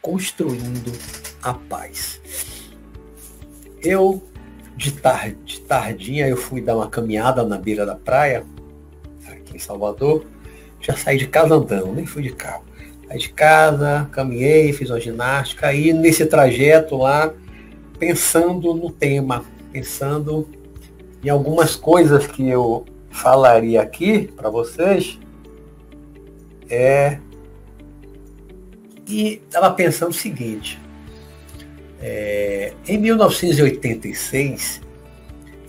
Construindo a paz. Eu, de, tarde, de tardinha, eu fui dar uma caminhada na beira da praia, aqui em Salvador. Já saí de casa andando, nem fui de carro. Saí de casa, caminhei, fiz uma ginástica, e nesse trajeto lá, pensando no tema, pensando em algumas coisas que eu falaria aqui para vocês, é e estava pensando o seguinte, é, em 1986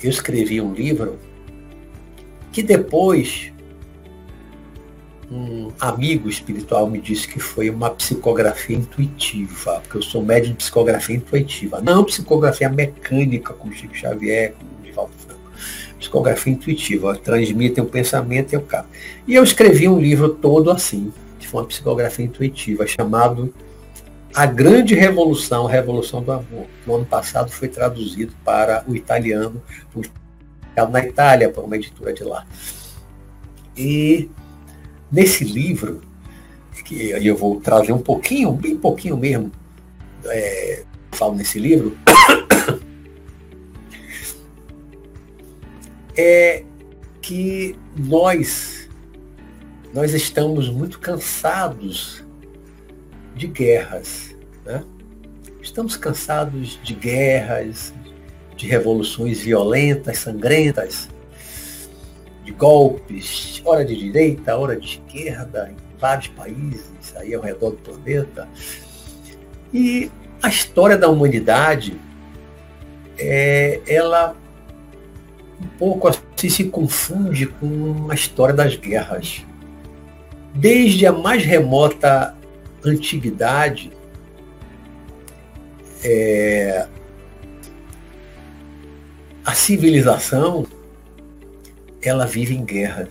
eu escrevi um livro que depois um amigo espiritual me disse que foi uma psicografia intuitiva, porque eu sou médium de psicografia intuitiva, não psicografia mecânica, como Chico Xavier, como Divaldo Franco. Psicografia intuitiva, transmitem o pensamento e o carro. E eu escrevi um livro todo assim, que foi uma psicografia intuitiva, chamado A Grande Revolução, Revolução do Amor, que no ano passado foi traduzido para o italiano, na Itália, por uma editora de lá. E Nesse livro, que eu vou trazer um pouquinho, bem pouquinho mesmo, é, falo nesse livro, é que nós, nós estamos muito cansados de guerras. Né? Estamos cansados de guerras, de revoluções violentas, sangrentas, de golpes, hora de direita, hora de esquerda, em vários países, aí ao redor do planeta. E a história da humanidade, é, ela um pouco assim se confunde com a história das guerras. Desde a mais remota antiguidade, é, a civilização ela vive em guerra.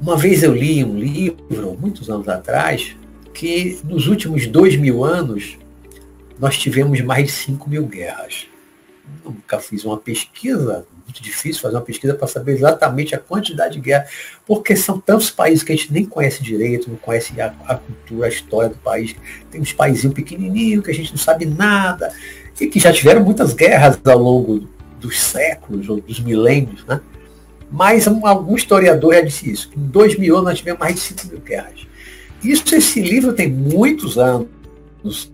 Uma vez eu li um livro, muitos anos atrás, que nos últimos dois mil anos nós tivemos mais de 5 mil guerras. Nunca fiz uma pesquisa, muito difícil fazer uma pesquisa para saber exatamente a quantidade de guerras, porque são tantos países que a gente nem conhece direito, não conhece a, a cultura, a história do país. Tem uns países pequenininhos que a gente não sabe nada, e que já tiveram muitas guerras ao longo dos séculos ou dos milênios, né? Mas algum historiador já disse isso. Em dois mil anos nós tivemos mais de 5 mil guerras. Isso, esse livro tem muitos anos.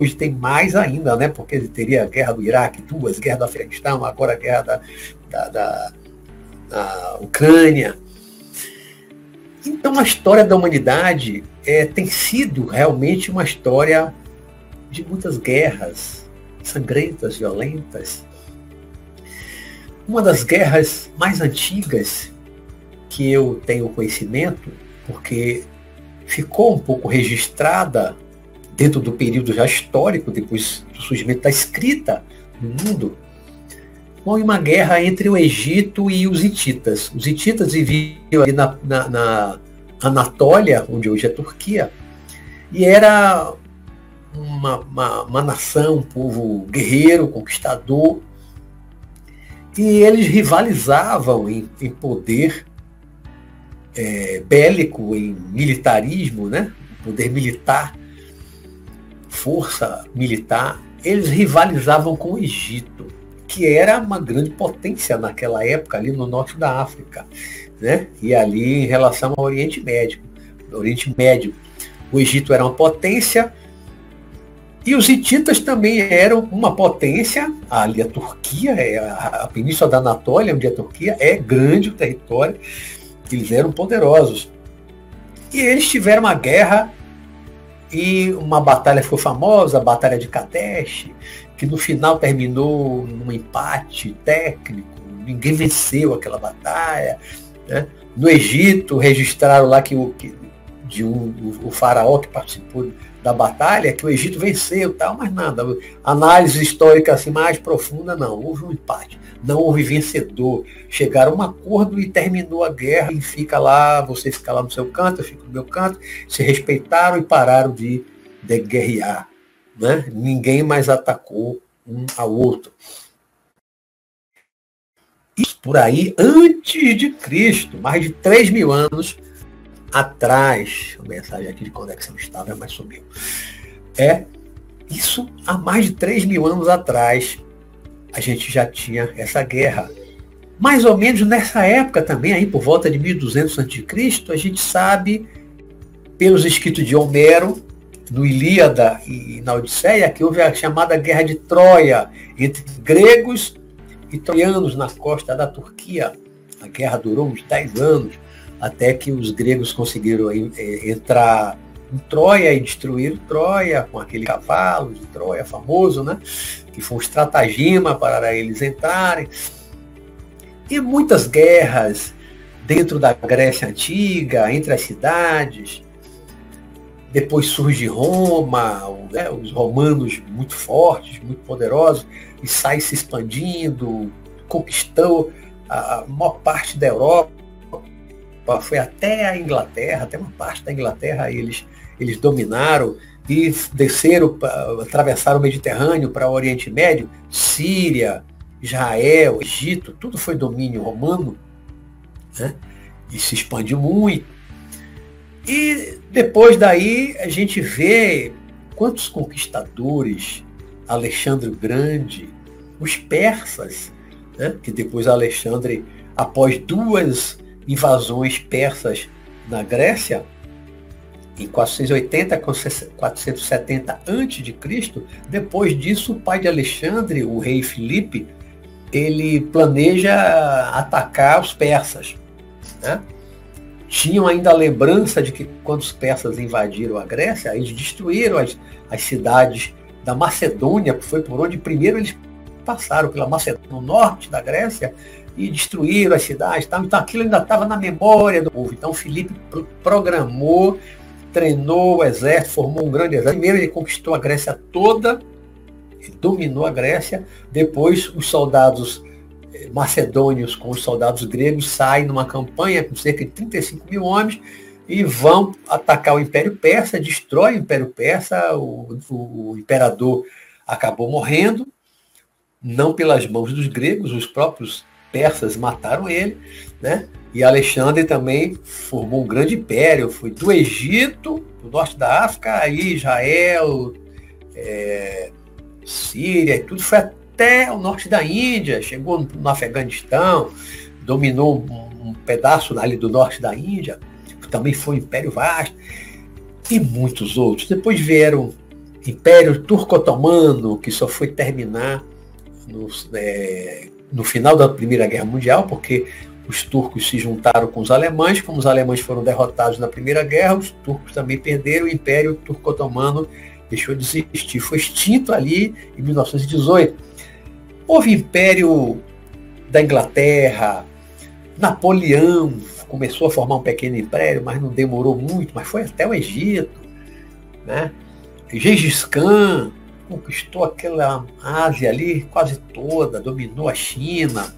Hoje tem mais ainda, né? Porque ele teria a guerra do Iraque, duas, guerra do Afeganistão, agora a guerra da, da, da, da Ucrânia. Então a história da humanidade é, tem sido realmente uma história de muitas guerras, sangrentas, violentas. Uma das guerras mais antigas que eu tenho conhecimento, porque ficou um pouco registrada dentro do período já histórico, depois do surgimento da escrita no mundo, foi uma guerra entre o Egito e os hititas. Os hititas viviam ali na, na, na Anatólia, onde hoje é Turquia, e era uma, uma, uma nação, um povo guerreiro, conquistador, e eles rivalizavam em, em poder é, bélico, em militarismo, né? poder militar, força militar, eles rivalizavam com o Egito, que era uma grande potência naquela época ali no norte da África, né? E ali em relação ao Oriente Médio, Oriente Médio, o Egito era uma potência, e os hititas também eram uma potência, ali a Turquia, é a, Península da Anatólia, onde a Turquia é grande o território, eles eram poderosos. E eles tiveram uma guerra e uma batalha foi famosa, a Batalha de Kadesh, que no final terminou num empate técnico, ninguém venceu aquela batalha. Né? No Egito registraram lá que o, que, de um, o, o faraó que participou da batalha que o Egito venceu tal, mas nada. Análise histórica assim mais profunda, não. Houve um empate. Não houve vencedor. Chegaram a um acordo e terminou a guerra e fica lá, você fica lá no seu canto, eu fico no meu canto, se respeitaram e pararam de, de guerrear. Né? Ninguém mais atacou um ao outro. Isso por aí antes de Cristo, mais de 3 mil anos atrás. A mensagem aqui de conexão estável, mas subiu. É isso há mais de 3 mil anos atrás. A gente já tinha essa guerra. Mais ou menos nessa época também, aí por volta de 1200 a.C., a gente sabe, pelos escritos de Homero, no Ilíada e na Odisseia, que houve a chamada Guerra de Troia entre gregos e troianos na costa da Turquia. A guerra durou uns 10 anos, até que os gregos conseguiram eh, entrar em Troia e destruir Troia com aquele cavalo de Troia famoso, né? que foi um estratagema para eles entrarem. E muitas guerras dentro da Grécia Antiga, entre as cidades. Depois surge Roma, né, os romanos muito fortes, muito poderosos, e sai se expandindo, conquistou a maior parte da Europa, foi até a Inglaterra, até uma parte da Inglaterra eles, eles dominaram e desceram, atravessaram o Mediterrâneo para o Oriente Médio, Síria, Israel, Egito, tudo foi domínio romano, né? e se expandiu muito. E depois daí a gente vê quantos conquistadores, Alexandre o Grande, os persas, né? que depois Alexandre, após duas invasões persas na Grécia, em 480 a 470 a.C., depois disso o pai de Alexandre, o rei Filipe, ele planeja atacar os persas. Né? Tinham ainda a lembrança de que quando os persas invadiram a Grécia, eles destruíram as, as cidades da Macedônia, foi por onde primeiro eles passaram, pela Macedônia, no norte da Grécia, e destruíram as cidades. Tal. Então aquilo ainda estava na memória do povo. Então Filipe programou, treinou o exército, formou um grande exército. Primeiro ele conquistou a Grécia toda, dominou a Grécia, depois os soldados eh, macedônios com os soldados gregos saem numa campanha com cerca de 35 mil homens e vão atacar o Império Persa, destrói o Império Persa, o, o, o imperador acabou morrendo, não pelas mãos dos gregos, os próprios persas mataram ele, né? E Alexandre também formou um grande império, foi do Egito, do norte da África, aí Israel, é, Síria e tudo, foi até o norte da Índia, chegou no Afeganistão, dominou um, um pedaço ali do norte da Índia, também foi um império vasto, e muitos outros. Depois vieram Império Turco-Otomano, que só foi terminar no, é, no final da Primeira Guerra Mundial, porque os turcos se juntaram com os alemães, como os alemães foram derrotados na Primeira Guerra, os turcos também perderam, o Império Turco-Otomano deixou de existir, foi extinto ali em 1918. Houve Império da Inglaterra, Napoleão começou a formar um pequeno império, mas não demorou muito, mas foi até o Egito. Né? Gengis Khan conquistou aquela Ásia ali quase toda, dominou a China,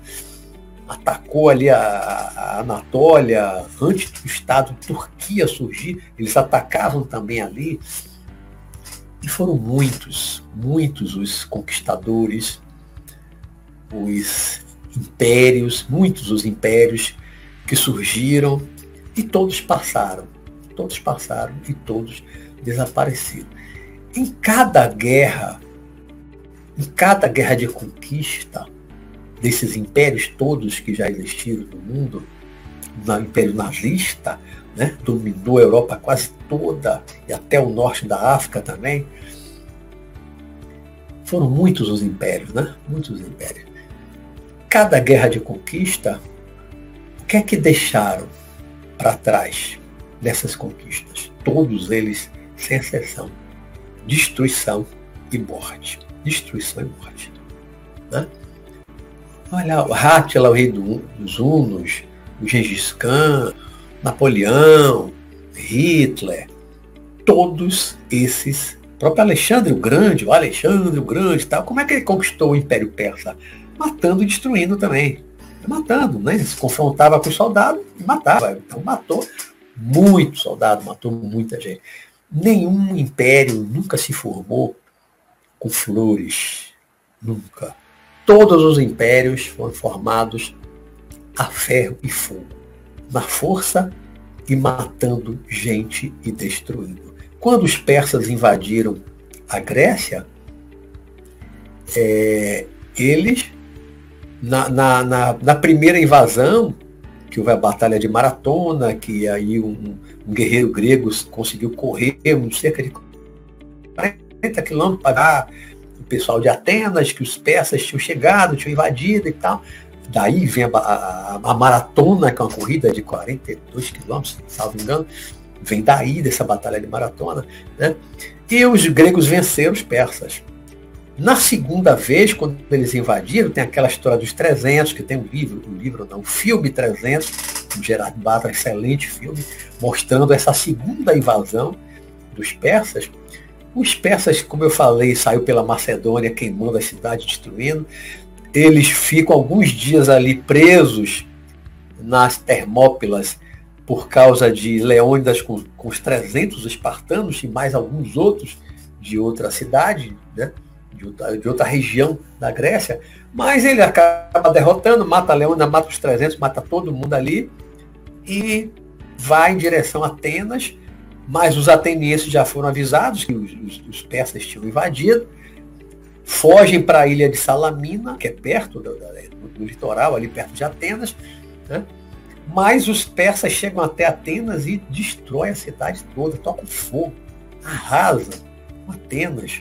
atacou ali a, a Anatólia, antes do Estado Turquia surgir, eles atacavam também ali. E foram muitos, muitos os conquistadores, os impérios, muitos os impérios que surgiram e todos passaram. Todos passaram e todos desapareceram. Em cada guerra, em cada guerra de conquista desses impérios todos que já existiram no mundo, no Império Nazista, né, dominou a Europa quase toda e até o norte da África também. Foram muitos os impérios, né? Muitos impérios. Cada guerra de conquista, o que é que deixaram para trás dessas conquistas? Todos eles, sem exceção destruição e morte. Destruição e morte. Né? Olha, o Hátila, o rei do, dos Hunos, o Gengis Khan, Napoleão, Hitler, todos esses, o próprio Alexandre o Grande, o Alexandre o Grande, tal, como é que ele conquistou o Império Persa? Matando e destruindo também. Matando, né? Ele se confrontava com os soldados e matava. Então matou muito soldado, matou muita gente. Nenhum império nunca se formou com flores Nunca. Todos os impérios foram formados a ferro e fogo, na força e matando gente e destruindo. Quando os persas invadiram a Grécia, é, eles, na, na, na, na, primeira invasão, que houve a Batalha de Maratona, que aí um, um guerreiro grego conseguiu correr cerca de 40 quilômetros para o pessoal de Atenas, que os persas tinham chegado, tinham invadido e tal. Daí vem a, a, a maratona, que é uma corrida de 42 quilômetros, me engano, vem daí dessa batalha de maratona. Né? E os gregos venceram os persas. Na segunda vez, quando eles invadiram, tem aquela história dos 300, que tem um livro, um livro não, um filme 300, um Gerard Batra, excelente filme, mostrando essa segunda invasão dos persas. Os persas, como eu falei, saiu pela Macedônia, queimando a cidade, destruindo. Eles ficam alguns dias ali presos nas Termópilas por causa de Leônidas com, com os 300 espartanos e mais alguns outros de outra cidade, né? De, outra, de outra região da Grécia. Mas ele acaba derrotando, mata Leônidas, mata os 300, mata todo mundo ali e vai em direção a Atenas. Mas os atenienses já foram avisados que os, os, os persas tinham invadido fogem para a ilha de Salamina, que é perto do, do, litoral, ali perto de Atenas, né? mas os persas chegam até Atenas e destroem a cidade toda, tocam fogo, arrasa Atenas,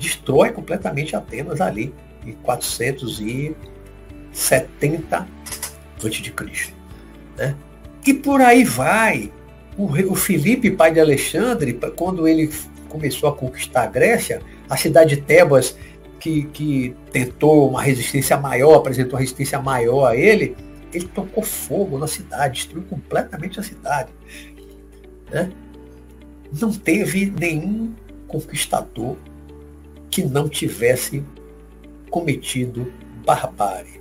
destrói completamente Atenas ali em 470 a.C. Né? E por aí vai. O, o Filipe, pai de Alexandre, quando ele começou a conquistar a Grécia, a cidade de Tebas que, que tentou uma resistência maior, apresentou uma resistência maior a ele, ele tocou fogo na cidade, destruiu completamente a cidade. Né? Não teve nenhum conquistador que não tivesse cometido barbárie,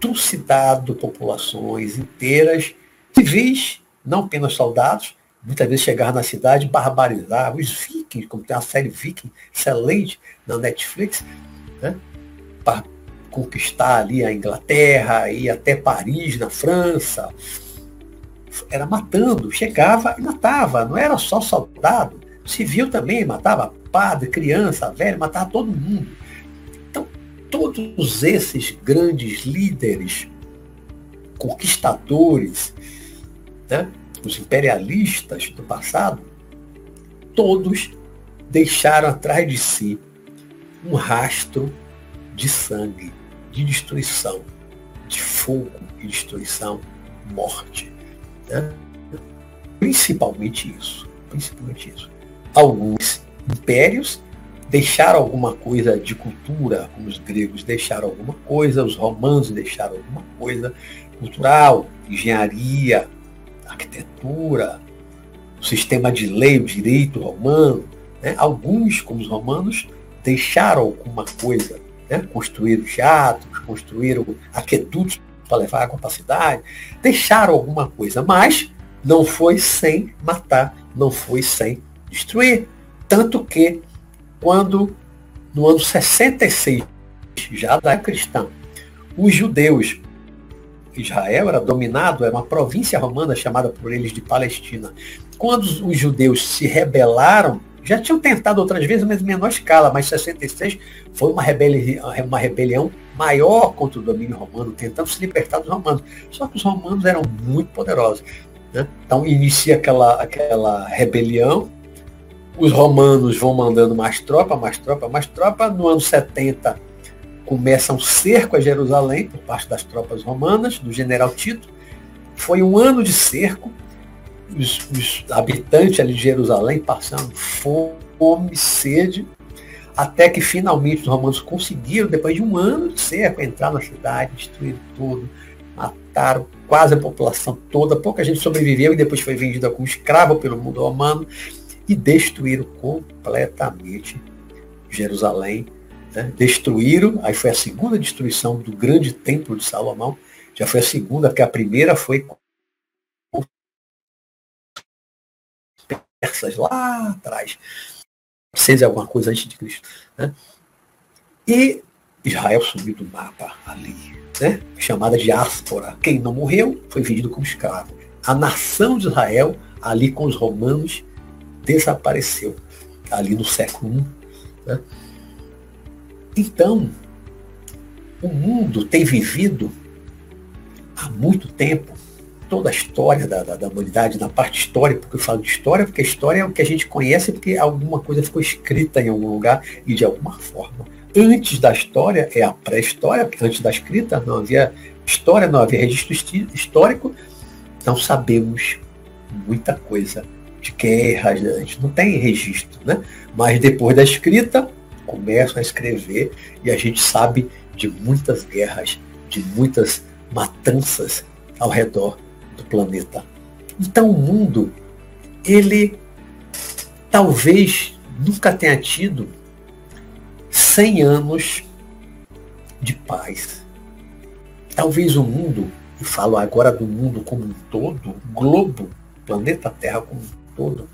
trucidado populações inteiras, civis, não apenas soldados, muitas vezes chegar na cidade, barbarizar os vikings, como tem a série Viking excelente na Netflix, né? para conquistar ali a Inglaterra, ir até Paris, na França. Era matando, chegava e matava, não era só soldado, civil também, matava padre, criança, velho, matava todo mundo. Então, todos esses grandes líderes, conquistadores, né, os imperialistas do passado, todos deixaram atrás de si um rastro de sangue, de destruição, de fogo e destruição, morte. Né? Principalmente isso. Principalmente isso. Alguns impérios deixaram alguma coisa de cultura, como os gregos deixaram alguma coisa, os romanos deixaram alguma coisa cultural, engenharia, arquitetura, o sistema de lei, o direito romano. Né? Alguns, como os romanos, deixaram alguma coisa, né? construíram teatros, construíram aquedutos para levar água para a cidade, deixaram alguma coisa, mas não foi sem matar, não foi sem destruir. Tanto que, quando no ano 66, já da cristã, os judeus, Israel era dominado, era uma província romana chamada por eles de Palestina. Quando os judeus se rebelaram já tinham tentado outras vezes, mas em menor escala, mas 66 foi uma rebelião, uma rebelião maior contra o domínio romano, tentando se libertar dos romanos. Só que os romanos eram muito poderosos. Né? Então inicia aquela, aquela rebelião, os romanos vão mandando mais tropa, mais tropa, mais tropa. No ano 70 começa um cerco a Jerusalém por parte das tropas romanas, do general Tito. Foi um ano de cerco, os, os habitantes ali de Jerusalém passando fome, sede, até que finalmente os romanos conseguiram, depois de um ano de cerco, entrar na cidade, destruir tudo, mataram quase a população toda, pouca gente sobreviveu e depois foi vendida como escravo pelo mundo romano e destruíram completamente Jerusalém. Né? Destruíram, aí foi a segunda destruição do grande templo de Salomão, já foi a segunda, porque a primeira foi persas lá atrás. Seis alguma coisa antes de Cristo. Né? E Israel sumiu do mapa ali, né? chamada diáspora. Quem não morreu foi vendido como escravo. A nação de Israel, ali com os romanos, desapareceu, ali no século I. Né? Então, o mundo tem vivido há muito tempo toda a história da, da, da, humanidade, na parte histórica, porque eu falo de história, porque a história é o que a gente conhece, porque alguma coisa ficou escrita em algum lugar e de alguma forma. Antes da história é a pré-história, porque antes da escrita não havia história, não havia registro histórico, não sabemos muita coisa de guerras, né? a gente não tem registro, né? Mas depois da escrita, começam a escrever e a gente sabe de muitas guerras, de muitas matanças ao redor do planeta. Então o mundo, ele talvez nunca tenha tido 100 anos de paz. Talvez o mundo, e falo agora do mundo como um todo, globo, planeta Terra como um todo,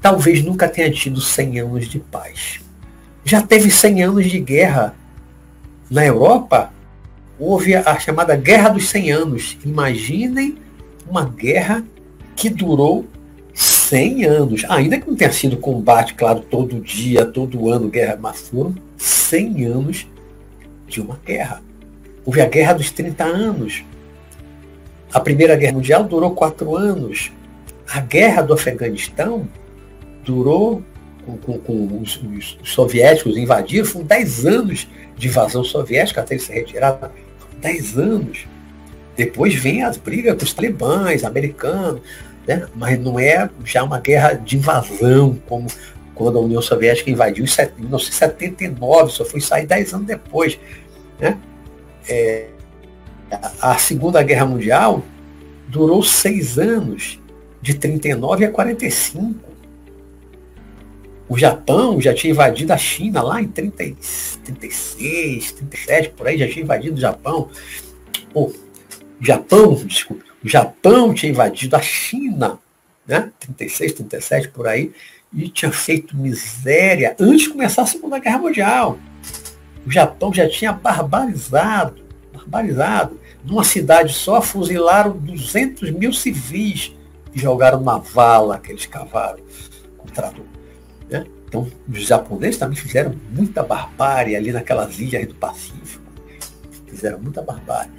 talvez nunca tenha tido 100 anos de paz. Já teve 100 anos de guerra na Europa houve a chamada Guerra dos 100 Anos. Imaginem uma guerra que durou 100 anos, ainda que não tenha sido combate, claro, todo dia, todo ano, guerra, mas foram 100 anos de uma guerra. Houve a Guerra dos 30 Anos. A Primeira Guerra Mundial durou quatro anos. A Guerra do Afeganistão durou, com, com, com os, os, soviéticos invadiram, foram 10 anos de invasão soviética até eles se retiraram 10 anos. Depois vem as brigas com os talibãs, americanos, né? mas não é já uma guerra de invasão, como quando a União Soviética invadiu em 1979, só foi sair 10 anos depois. Né? É, a Segunda Guerra Mundial durou seis anos, de 39 a 45. O Japão já tinha invadido a China lá em 30, 36, 37, por aí, já tinha invadido o Japão. O Japão, desculpa, o Japão tinha invadido a China, né? 36, 37, por aí, e tinha feito miséria antes de começar a Segunda Guerra Mundial. O Japão já tinha barbarizado, barbarizado. Numa cidade só, fuzilaram 200 mil civis e jogaram na vala que eles cavaram com o trator. Né? Então, os japoneses também fizeram muita barbárie ali naquelas ilhas do Pacífico. Fizeram muita barbárie.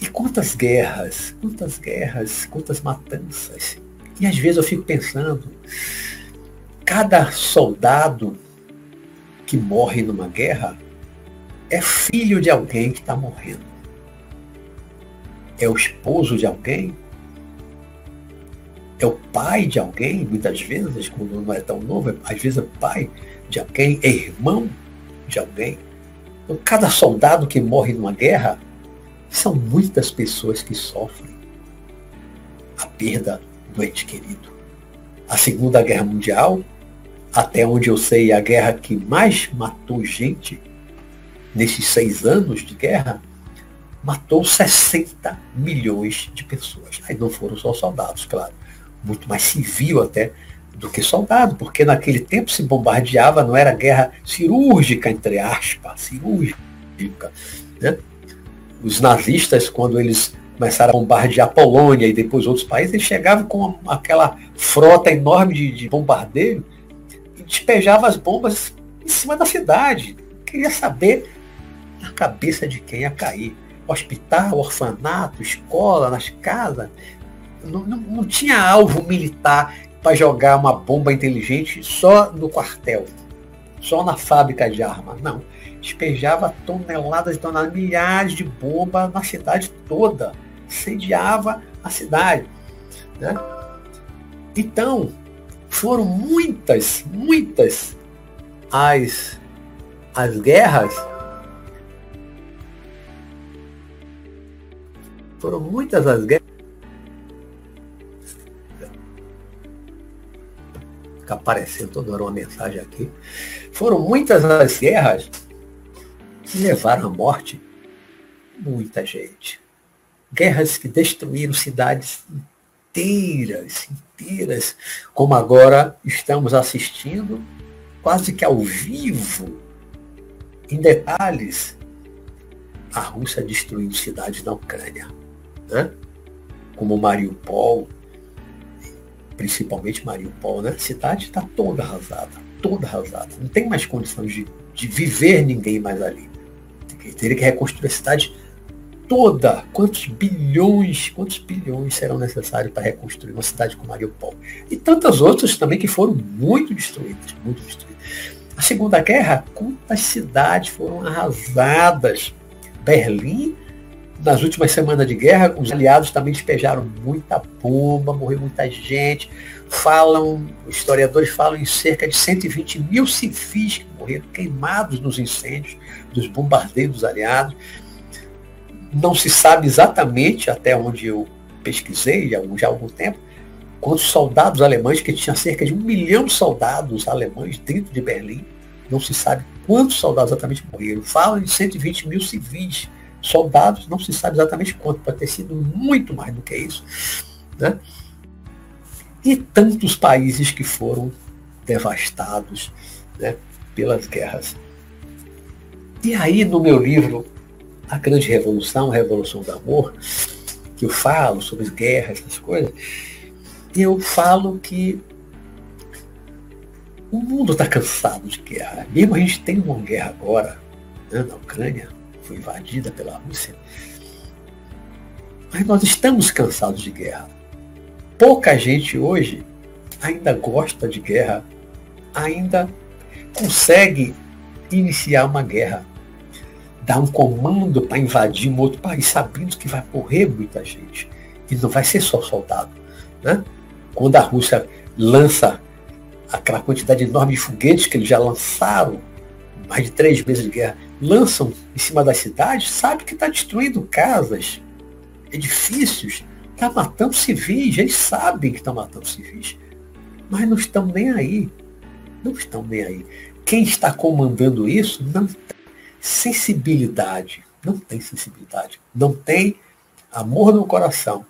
E quantas guerras, quantas guerras, quantas matanças. E às vezes eu fico pensando, cada soldado que morre numa guerra é filho de alguém que está morrendo. É o esposo de alguém é o pai de alguém, muitas vezes, quando não é tão novo, às vezes é pai de alguém, é irmão de alguém. Então, cada soldado que morre numa guerra, são muitas pessoas que sofrem a perda do ente querido. A Segunda Guerra Mundial, até onde eu sei, é a guerra que mais matou gente nesses seis anos de guerra, matou 60 milhões de pessoas. Aí não foram só soldados, claro muito mais civil até do que soldado, porque naquele tempo se bombardeava, não era guerra cirúrgica, entre aspas, cirúrgica. Né? Os nazistas, quando eles começaram a bombardear a Polônia e depois outros países, eles chegavam com aquela frota enorme de, de bombardeio e despejavam as bombas em cima da cidade. Queria saber a cabeça de quem ia cair. Hospital, orfanato, escola, nas casas não, não, não tinha alvo militar para jogar uma bomba inteligente só no quartel, só na fábrica de armas. Não. Despejava toneladas e toneladas, milhares de bombas na cidade toda. Sediava a cidade. Né? Então, foram muitas, muitas as, as guerras. Foram muitas as guerras fica aparecendo toda hora uma mensagem aqui. Foram muitas as guerras que levaram à morte muita gente. Guerras que destruíram cidades inteiras, inteiras, como agora estamos assistindo, quase que ao vivo, Em detalhes, a Rússia destruindo cidades na Ucrânia, né? como Mariupol, principalmente Mariupol, né? A cidade está toda arrasada, toda arrasada. Não tem mais condições de, de viver ninguém mais ali. Teria que reconstruir a cidade toda. Quantos bilhões, quantos bilhões serão necessários para reconstruir uma cidade como Mariupol? E tantas outras também que foram muito destruídas, muito destruídas. A Segunda Guerra, quantas cidades foram arrasadas? Berlim, nas últimas semanas de guerra, os aliados também despejaram muita bomba, morreu muita gente. Falam, historiadores falam em cerca de 120 mil civis que morreram queimados nos incêndios dos bombardeios dos aliados. Não se sabe exatamente, até onde eu pesquisei já há algum tempo, quantos soldados alemães, que tinha cerca de um milhão de soldados alemães dentro de Berlim, não se sabe quantos soldados exatamente morreram. Falam em 120 mil civis. Soldados, não se sabe exatamente quanto, pode ter sido muito mais do que isso. Né? E tantos países que foram devastados né, pelas guerras. E aí, no meu livro, A Grande Revolução, Revolução do Amor, que eu falo sobre as guerras, essas coisas, eu falo que o mundo está cansado de guerra. Mesmo a gente tem uma guerra agora, né, na Ucrânia, foi invadida pela Rússia. Mas nós estamos cansados de guerra. Pouca gente hoje ainda gosta de guerra, ainda consegue iniciar uma guerra dar um comando para invadir um outro país, sabendo que vai morrer muita gente. E não vai ser só soldado. Né? Quando a Rússia lança aquela quantidade enorme de foguetes que eles já lançaram, mais de três meses de guerra, lançam em cima das cidades, sabe que está destruindo casas, edifícios, está matando civis, eles sabem que estão matando civis. Mas não estão nem aí. Não estão nem aí. Quem está comandando isso não sensibilidade. Não tem sensibilidade. Não tem amor no coração.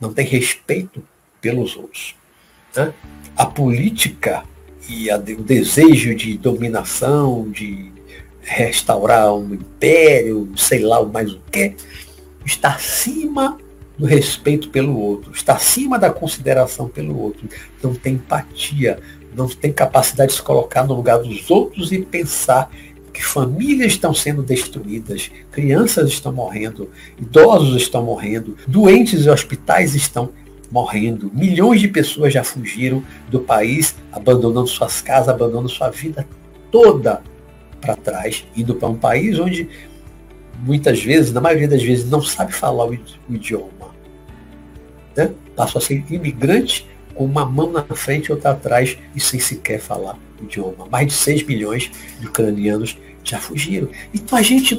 Não tem respeito pelos outros. Né? A política e a, o desejo de dominação, de restaurar um império, sei lá o mais o que, está acima do respeito pelo outro, está acima da consideração pelo outro, não tem empatia, não tem capacidade de se colocar no lugar dos outros e pensar que famílias estão sendo destruídas, crianças estão morrendo, idosos estão morrendo, doentes e hospitais estão morrendo, milhões de pessoas já fugiram do país, abandonando suas casas, abandonando sua vida toda para trás, indo para um país onde muitas vezes, na maioria das vezes, não sabe falar o, idioma. Né? Passou a ser imigrante com uma mão na frente e outra atrás e sem sequer falar o idioma. Mais de 6 milhões de ucranianos já fugiram. Então a gente,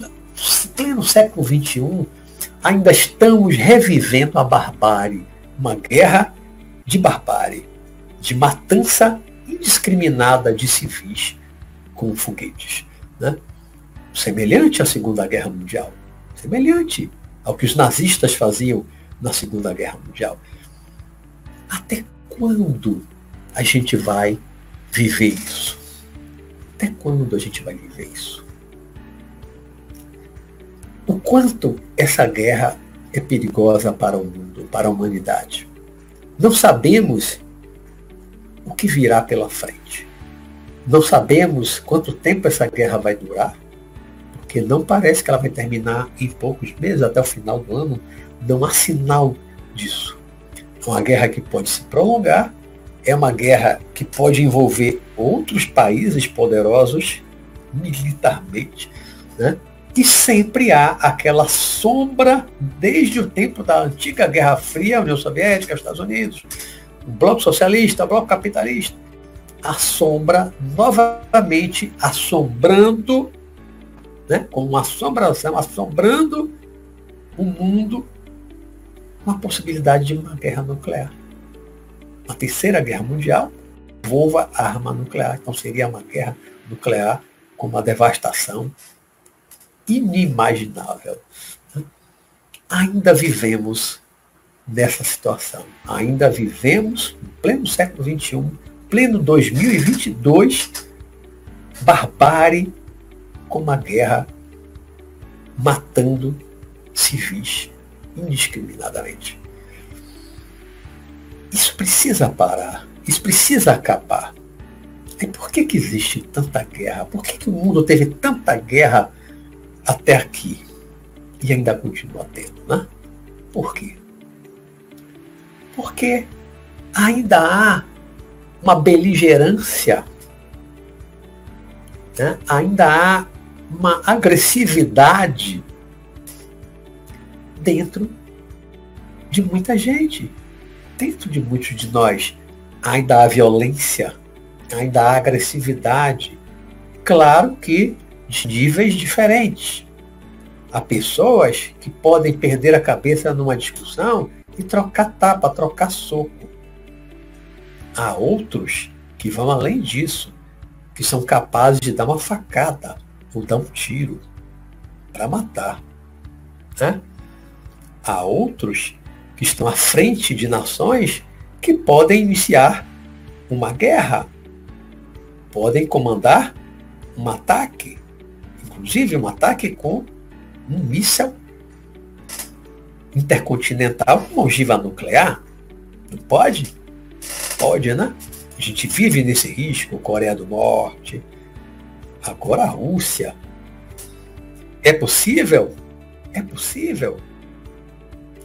no século XXI, ainda estamos revivendo a barbárie. Uma guerra de barbárie, de matança indiscriminada de civis com foguetes. Né? Semelhante à Segunda Guerra Mundial. Semelhante ao que os nazistas faziam na Segunda Guerra Mundial. Até quando a gente vai viver isso? Até quando a gente vai viver isso? O quanto essa guerra é perigosa para o mundo, para a humanidade? Não sabemos o que virá pela frente. Não sabemos quanto tempo essa guerra vai durar, porque não parece que ela vai terminar em poucos meses, até o final do ano. Não há sinal disso. É uma guerra que pode se prolongar, é uma guerra que pode envolver outros países poderosos militarmente, né? E sempre há aquela sombra, desde o tempo da antiga Guerra Fria, União Soviética, Estados Unidos, o bloco socialista, o bloco capitalista, a sombra novamente assombrando, né, com uma assombração, assombrando o mundo com a possibilidade de uma guerra nuclear. Uma terceira guerra mundial envolva a arma nuclear. Então seria uma guerra nuclear com uma devastação inimaginável. Ainda vivemos nessa situação. Ainda vivemos, no pleno século XXI, pleno 2022, barbárie como a guerra matando civis indiscriminadamente. Isso precisa parar, isso precisa acabar. E por que, que existe tanta guerra? Por que, que o mundo teve tanta guerra até aqui? E ainda continua tendo, né? Por quê? Porque ainda há uma beligerância, né? ainda há uma agressividade dentro de muita gente, dentro de muitos de nós. Ainda há violência, ainda há agressividade. Claro que de níveis diferentes. Há pessoas que podem perder a cabeça numa discussão e trocar tapa, trocar soco. Há outros que vão além disso, que são capazes de dar uma facada ou dar um tiro para matar. Né? Há outros que estão à frente de nações que podem iniciar uma guerra, podem comandar um ataque, inclusive um ataque com um míssel intercontinental com ogiva nuclear. Não pode? Pode, né? A gente vive nesse risco, Coreia do Norte, agora a Rússia. É possível? É possível.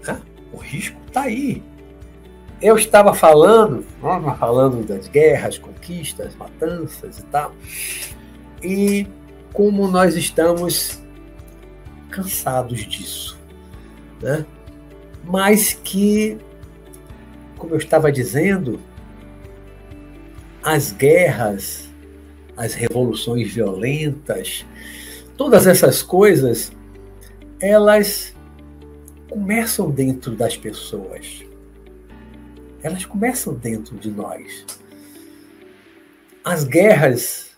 Né? O risco está aí. Eu estava falando, falando das guerras, conquistas, matanças e tal, e como nós estamos cansados disso, né? Mas que, como eu estava dizendo, as guerras, as revoluções violentas, todas essas coisas, elas começam dentro das pessoas. Elas começam dentro de nós. As guerras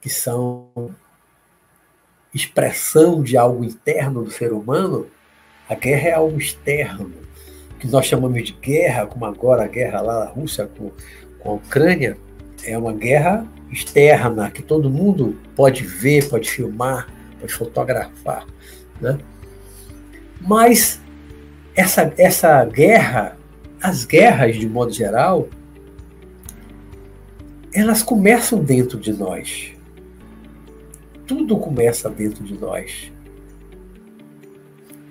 que são expressão de algo interno do ser humano, a guerra é algo externo, que nós chamamos de guerra, como agora a guerra lá na Rússia com, com a Ucrânia, é uma guerra externa que todo mundo pode ver, pode filmar, pode fotografar. Né? Mas essa, essa guerra, as guerras de modo geral, elas começam dentro de nós. Tudo começa dentro de nós.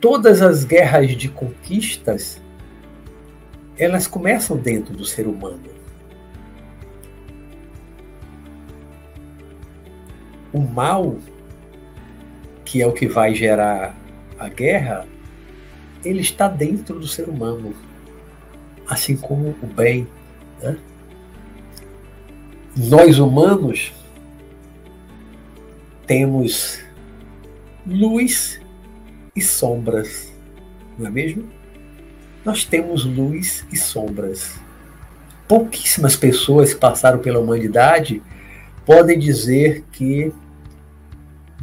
Todas as guerras de conquistas, elas começam dentro do ser humano. O mal, que é o que vai gerar a guerra, ele está dentro do ser humano, assim como o bem. Né? Nós humanos temos luz e sombras, não é mesmo? Nós temos luz e sombras. Pouquíssimas pessoas que passaram pela humanidade podem dizer que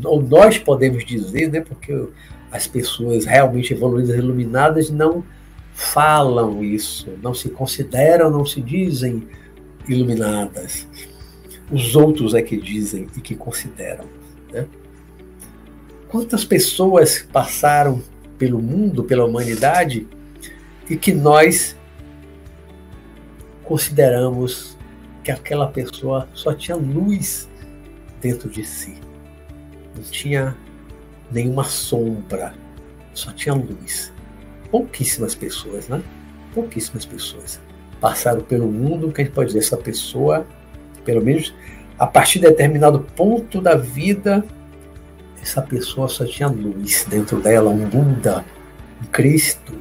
ou nós podemos dizer, né, porque as pessoas realmente evoluídas, iluminadas, não falam isso, não se consideram, não se dizem iluminadas. Os outros é que dizem e que consideram. Né? Quantas pessoas passaram pelo mundo, pela humanidade, e que nós consideramos que aquela pessoa só tinha luz dentro de si não tinha nenhuma sombra, só tinha luz. Pouquíssimas pessoas, né? Pouquíssimas pessoas passaram pelo mundo que a gente pode dizer essa pessoa, pelo menos a partir de determinado ponto da vida, essa pessoa só tinha luz dentro dela, um Buda, um Cristo,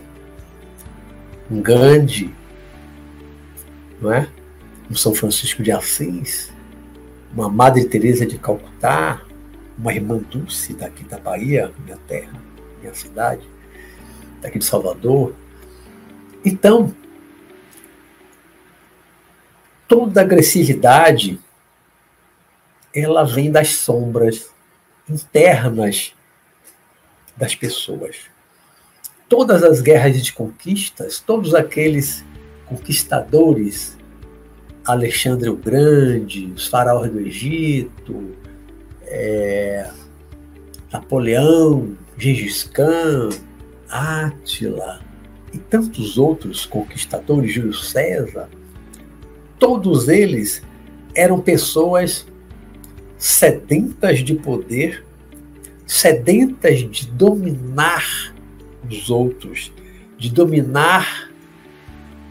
um Gandhi, não é? Um São Francisco de Assis, uma Madre Teresa de Calcutá, uma irmã Dulce daqui da Bahia, minha terra, minha cidade, daqui de Salvador. Então, toda agressividade ela vem das sombras internas das pessoas. Todas as guerras de conquistas, todos aqueles conquistadores, Alexandre o Grande, os faraós do Egito, é, Napoleão, Gengis Khan, Átila e tantos outros conquistadores, Júlio César, todos eles eram pessoas sedentas de poder, sedentas de dominar os outros, de dominar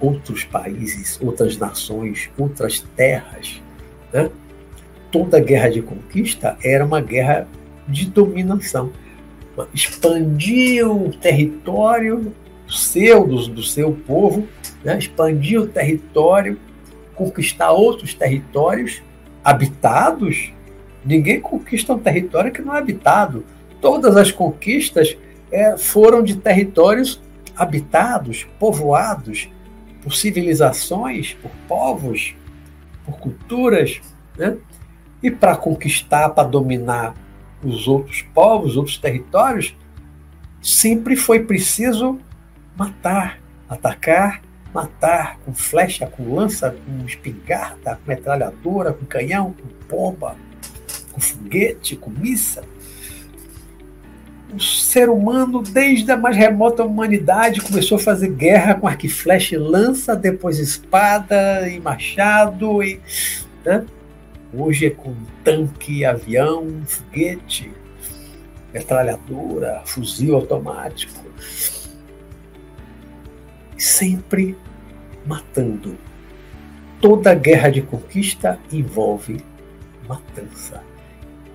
outros países, outras nações, outras terras. Né? Toda guerra de conquista era uma guerra de dominação. Expandir o território seu, do, do seu povo, né? expandir o território, conquistar outros territórios habitados. Ninguém conquista um território que não é habitado. Todas as conquistas é, foram de territórios habitados, povoados por civilizações, por povos, por culturas, né? E para conquistar, para dominar os outros povos, outros territórios, sempre foi preciso matar, atacar, matar com flecha, com lança, com espingarda, com metralhadora, com canhão, com pomba, com foguete, com missa. O ser humano, desde a mais remota humanidade, começou a fazer guerra com arco e flecha e lança, depois espada e machado. E, né? Hoje é com tanque, avião, foguete, metralhadora, fuzil automático. Sempre matando. Toda guerra de conquista envolve matança.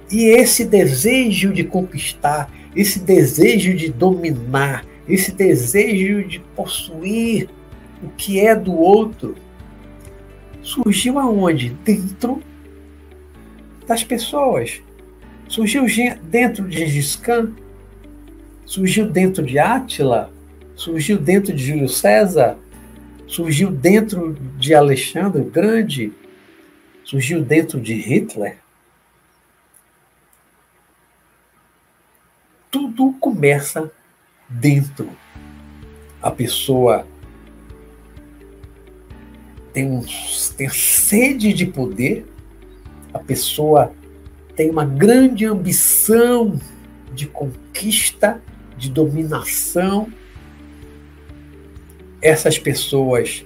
E esse desejo de conquistar, esse desejo de dominar, esse desejo de possuir o que é do outro, surgiu aonde? Dentro das pessoas. Surgiu dentro de Gengis Khan, surgiu dentro de Átila, surgiu dentro de Júlio César, surgiu dentro de Alexandre o Grande, surgiu dentro de Hitler. Tudo começa dentro. A pessoa tem, um, tem sede de poder, a pessoa tem uma grande ambição de conquista, de dominação. Essas pessoas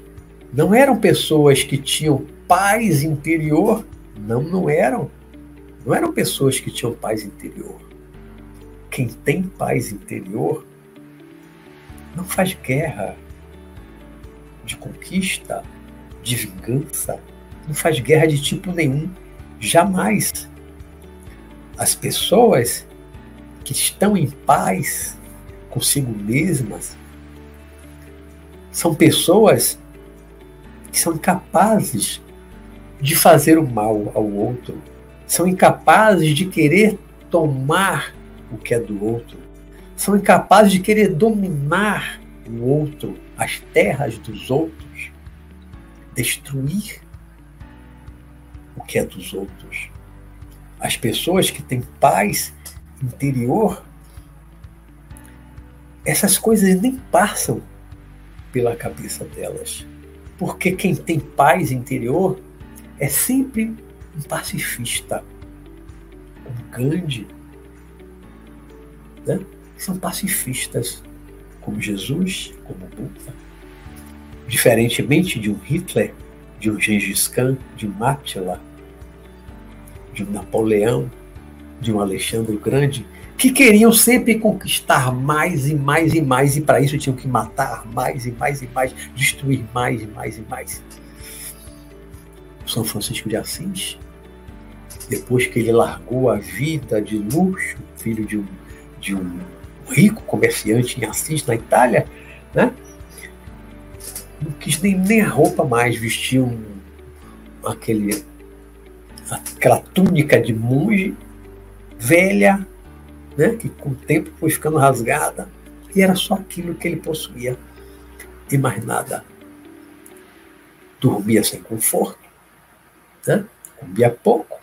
não eram pessoas que tinham paz interior, não, não eram. Não eram pessoas que tinham paz interior. Quem tem paz interior não faz guerra de conquista, de vingança, não faz guerra de tipo nenhum Jamais. As pessoas que estão em paz consigo mesmas são pessoas que são incapazes de fazer o mal ao outro, são incapazes de querer tomar o que é do outro, são incapazes de querer dominar o outro, as terras dos outros, destruir que é dos outros. As pessoas que têm paz interior, essas coisas nem passam pela cabeça delas. Porque quem tem paz interior é sempre um pacifista. Como Gandhi, né? são pacifistas, como Jesus, como Buda. Diferentemente de um Hitler, de um Gengis Khan, de um Átila, de um Napoleão, de um Alexandre Grande, que queriam sempre conquistar mais e mais e mais, e para isso tinham que matar mais e mais e mais, destruir mais e mais e mais. São Francisco de Assis, depois que ele largou a vida de luxo, filho de um, de um rico comerciante em Assis, na Itália, né? não quis nem, nem a roupa mais, vestir um, aquele aquela túnica de monge velha, né, que com o tempo foi ficando rasgada, e era só aquilo que ele possuía e mais nada. Dormia sem conforto, né? comia pouco,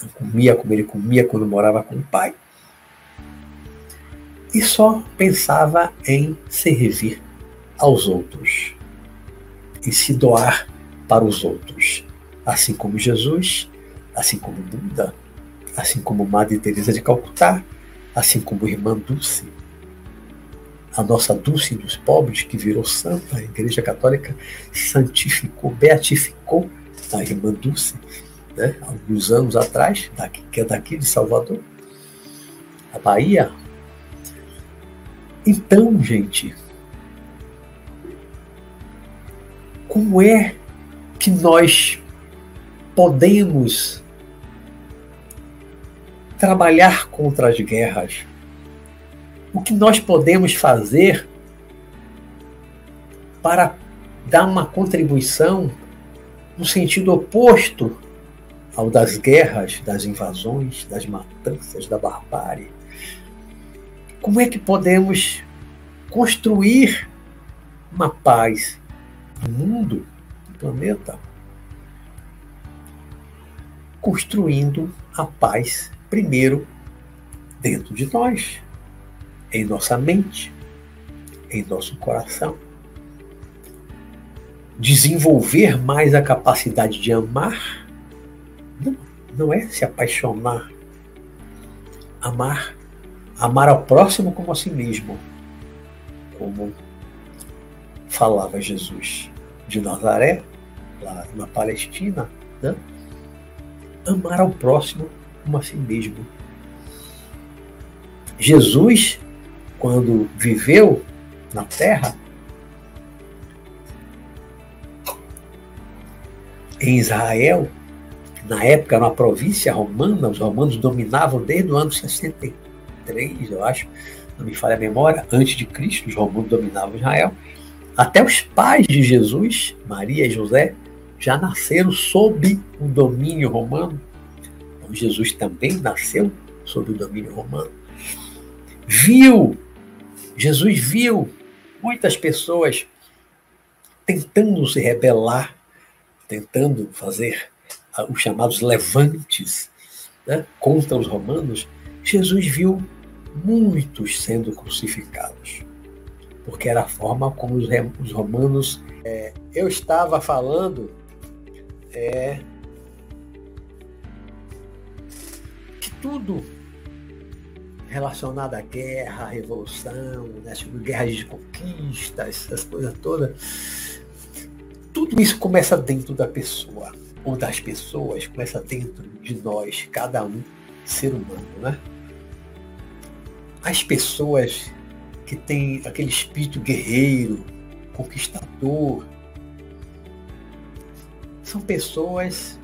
não comia como ele comia quando morava com o pai, e só pensava em servir aos outros e se doar para os outros assim como Jesus, assim como Buda, assim como Madre Teresa de Calcutá, assim como Irmã Dulce, a nossa Dulce dos pobres, que virou santa, a Igreja Católica santificou, beatificou a Irmã Dulce, né, alguns anos atrás, daqui, que é daqui de Salvador, a Bahia. Então, gente, como é que nós podemos trabalhar contra as guerras? O que nós podemos fazer para dar uma contribuição no sentido oposto ao das guerras, das invasões, das matanças, da barbárie? Como é que podemos construir uma paz no mundo, no planeta? Construindo a paz primeiro dentro de nós, em nossa mente, em nosso coração. Desenvolver mais a capacidade de amar não, não é se apaixonar. Amar. Amar ao próximo como a si mesmo. Como falava Jesus de Nazaré, lá na Palestina. Né? Amar ao próximo como a si mesmo. Jesus, quando viveu na terra, em Israel, na época, na província romana, os romanos dominavam desde o ano 63, eu acho, não me falha a memória, antes de Cristo, os romanos dominavam Israel. Até os pais de Jesus, Maria e José, já nasceram sob o domínio romano. Então, Jesus também nasceu sob o domínio romano. Viu, Jesus viu muitas pessoas tentando se rebelar, tentando fazer os chamados levantes né, contra os romanos, Jesus viu muitos sendo crucificados, porque era a forma como os, romanos. É, eu estava falando é, que tudo relacionado à guerra, à revolução, né, guerras de conquistas, essas coisas todas, tudo isso começa dentro da pessoa ou das pessoas começa dentro de nós, cada um ser humano, né? As pessoas que têm aquele espírito guerreiro, conquistador, são pessoas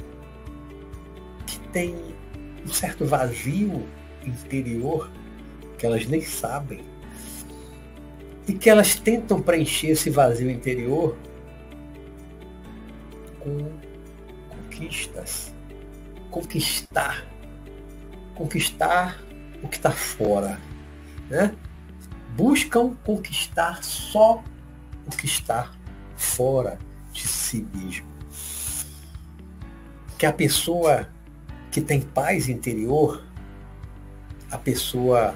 que têm um certo vazio interior que elas nem sabem e que elas tentam preencher esse vazio interior com conquistas. Conquistar. Conquistar o que está fora. Né? Buscam conquistar só o que está fora de si mesmo. Que a pessoa que tem paz interior, a pessoa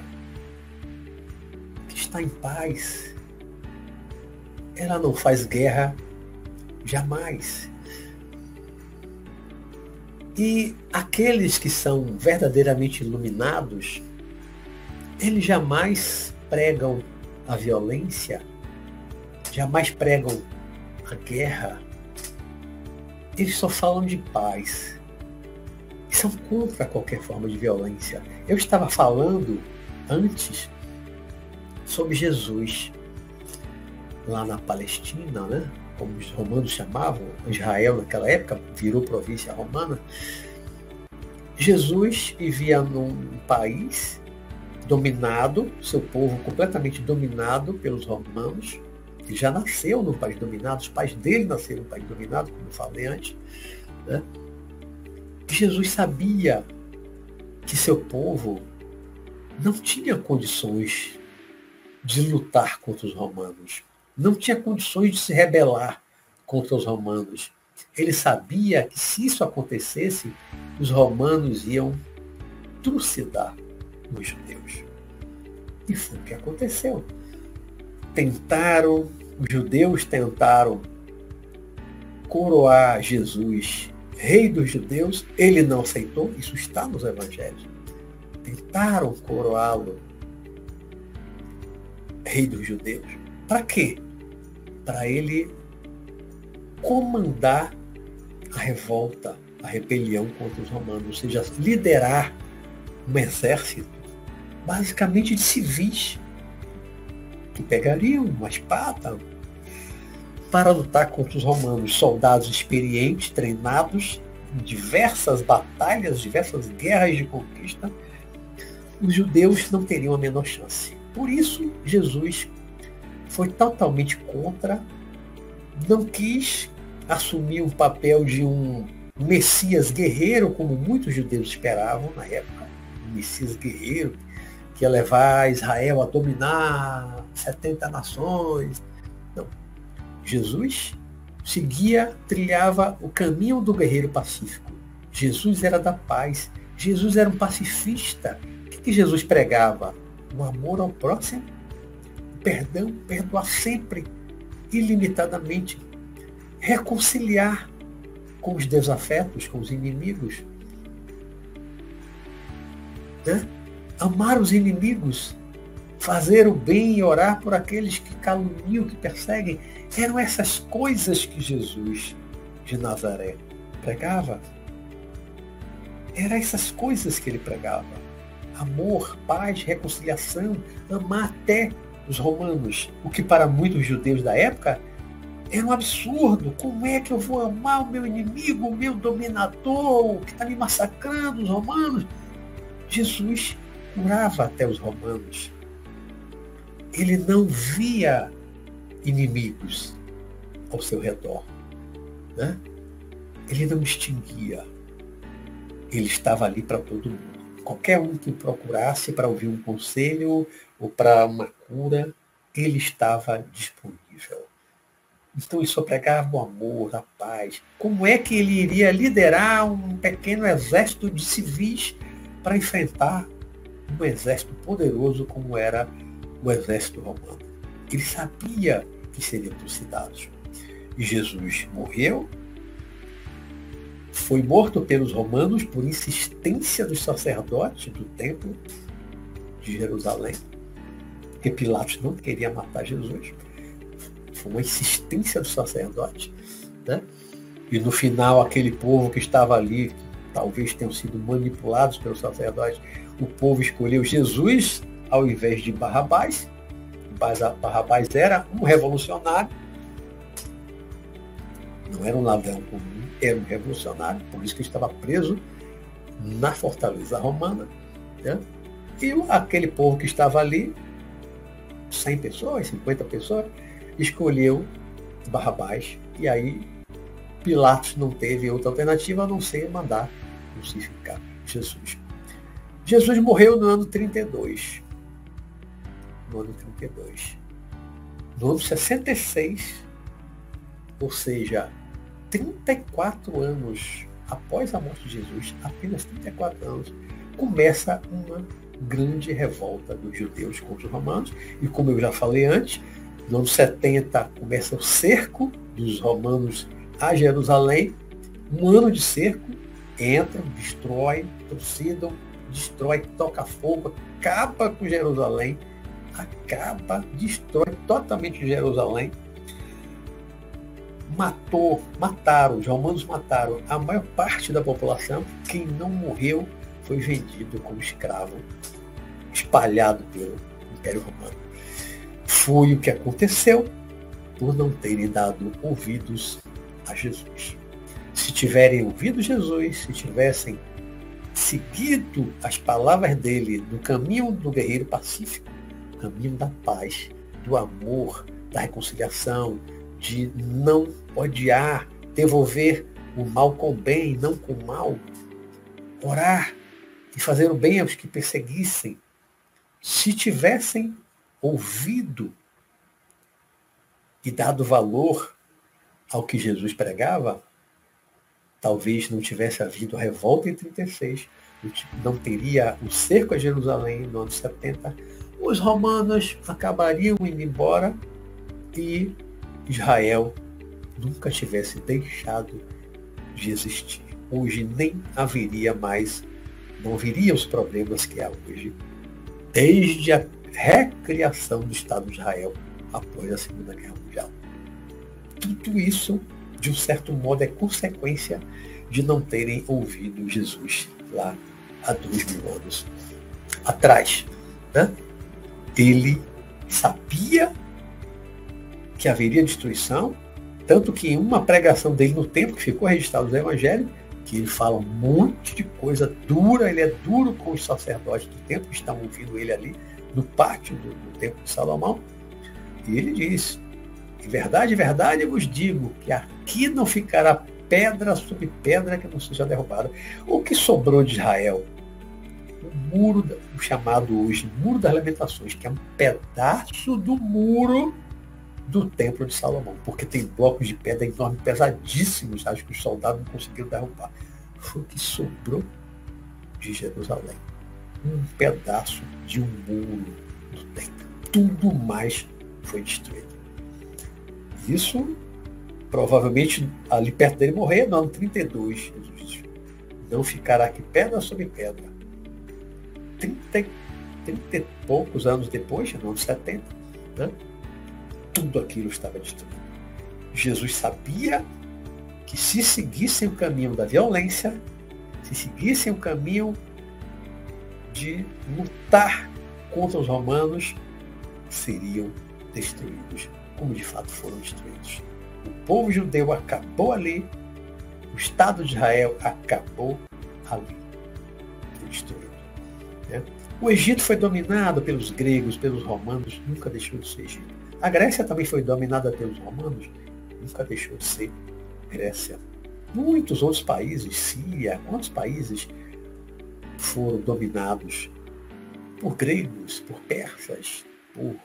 que está em paz, ela não faz guerra jamais. E aqueles que são verdadeiramente iluminados, eles jamais pregam a violência, jamais pregam a guerra. Eles só falam de paz. E são contra qualquer forma de violência. Eu estava falando antes sobre Jesus lá na Palestina, né? como os romanos chamavam, Israel naquela época, virou província romana, Jesus vivia num país dominado, seu povo completamente dominado pelos romanos. Ele já nasceu num país dominado, os pais dele nasceram num país dominado, como eu falei antes. Né? Jesus sabia que seu povo não tinha condições de lutar contra os romanos não tinha condições de se rebelar contra os romanos. Ele sabia que se isso acontecesse, os romanos iam trucidar os judeus. E foi o que aconteceu. Tentaram, os judeus tentaram coroar Jesus rei dos judeus, ele não aceitou, isso está nos evangelhos. Tentaram coroá-lo rei dos judeus. Para quê? Para ele comandar a revolta, a rebelião contra os romanos, ou seja, liderar um exército basicamente de civis que pegariam uma espada para lutar contra os romanos, soldados experientes, treinados em diversas batalhas, diversas guerras de conquista, os judeus não teriam a menor chance. Por isso, Jesus foi totalmente contra, não quis assumir o papel de um Messias guerreiro, como muitos judeus esperavam na época, um Messias guerreiro, que ia levar Israel a dominar 70 nações. Não. Jesus seguia, trilhava o caminho do guerreiro pacífico. Jesus era da paz. Jesus era um pacifista. O que, que Jesus pregava? O amor ao próximo, o perdão, perdoar sempre, ilimitadamente, reconciliar com os desafetos, com os inimigos. Né? Amar os inimigos, fazer o bem e orar por aqueles que caluniam, que perseguem. Eram essas coisas que Jesus de Nazaré pregava. Eram essas coisas que ele pregava. Amor, paz, reconciliação, amar até os romanos, o que para muitos judeus da época era um absurdo. Como é que eu vou amar o meu inimigo, o meu dominador, que está me massacrando, os romanos? Jesus curava até os romanos. Ele não via inimigos ao seu redor. Né? Ele não extinguia. Ele estava ali para todo mundo. Qualquer um que procurasse para ouvir um conselho ou para uma cura, ele estava disponível. Então isso pregava o amor, a paz. Como é que ele iria liderar um pequeno exército de civis para enfrentar um exército poderoso como era o exército romano? Ele sabia que seriam trucidados. E Jesus morreu, foi morto pelos romanos por insistência dos sacerdotes do templo de Jerusalém, porque Pilatos não queria matar Jesus foi uma insistência do sacerdote. Né? E no final, aquele povo que estava ali, talvez tenham sido manipulados pelo sacerdote, o povo escolheu Jesus ao invés de Barrabás. Barrabás era um revolucionário, não era um ladrão comum, era um revolucionário, por isso que estava preso na fortaleza romana. Né? E aquele povo que estava ali, 100 pessoas, 50 pessoas, escolheu Barrabás e aí Pilatos não teve outra alternativa a não ser mandar crucificar Jesus. Jesus morreu no ano 32. No ano 32. No ano 66, ou seja, 34 anos após a morte de Jesus, apenas 34 anos, começa uma grande revolta dos judeus contra os romanos. E como eu já falei antes, no ano 70 começa o cerco dos romanos a Jerusalém. Um ano de cerco, entram, destroem, trucidam, destrói, toca fogo, acaba com Jerusalém, acaba, destrói totalmente Jerusalém. Matou, mataram, os romanos mataram a maior parte da população. Quem não morreu foi vendido como escravo, espalhado pelo Império Romano. Foi o que aconteceu por não terem dado ouvidos a Jesus. Se tiverem ouvido Jesus, se tivessem seguido as palavras dele no caminho do guerreiro pacífico, caminho da paz, do amor, da reconciliação, de não odiar, devolver o mal com o bem, não com o mal, orar e fazer o bem aos que perseguissem. Se tivessem ouvido e dado valor ao que Jesus pregava, talvez não tivesse havido a revolta em 36, não teria o cerco a Jerusalém no ano 70, os romanos acabariam indo embora e Israel nunca tivesse deixado de existir. hoje nem haveria mais, não haveria os problemas que há hoje, desde a recriação do Estado de Israel após a Segunda Guerra Mundial. Tudo isso, de um certo modo, é consequência de não terem ouvido Jesus lá há dois mil anos atrás. Né? Ele sabia que haveria destruição, tanto que em uma pregação dele no tempo, que ficou registrado no Evangelho, que ele fala um monte de coisa dura, ele é duro com os sacerdotes do templo, que estão ouvindo ele ali no pátio do, do templo de Salomão, e ele diz, em verdade, verdade vos digo que aqui não ficará pedra sobre pedra que não seja derrubada. O que sobrou de Israel? O muro, o chamado hoje Muro das Lamentações, que é um pedaço do muro do Templo de Salomão, porque tem blocos de pedra enormes, pesadíssimos, acho que os soldados não conseguiram derrubar. Foi o que sobrou de Jerusalém. Um pedaço de um muro do templo. Tudo mais foi destruído. Isso, provavelmente, ali perto dele morrer, ano 32, Jesus disse, não ficará aqui pedra sobre pedra. 30, 30 e poucos anos depois, ano 70, né? tudo aquilo estava destruído. Jesus sabia que se seguissem o caminho da violência, se seguissem o caminho de lutar contra os romanos, seriam destruídos, como de fato foram destruídos. O povo judeu acabou ali, o Estado de Israel acabou ali, foi destruído. Né? O Egito foi dominado pelos gregos, pelos romanos, nunca deixou de ser Egito. A Grécia também foi dominada pelos romanos, nunca deixou de ser Grécia. Muitos outros países, Síria, quantos países foram dominados por gregos, por persas, por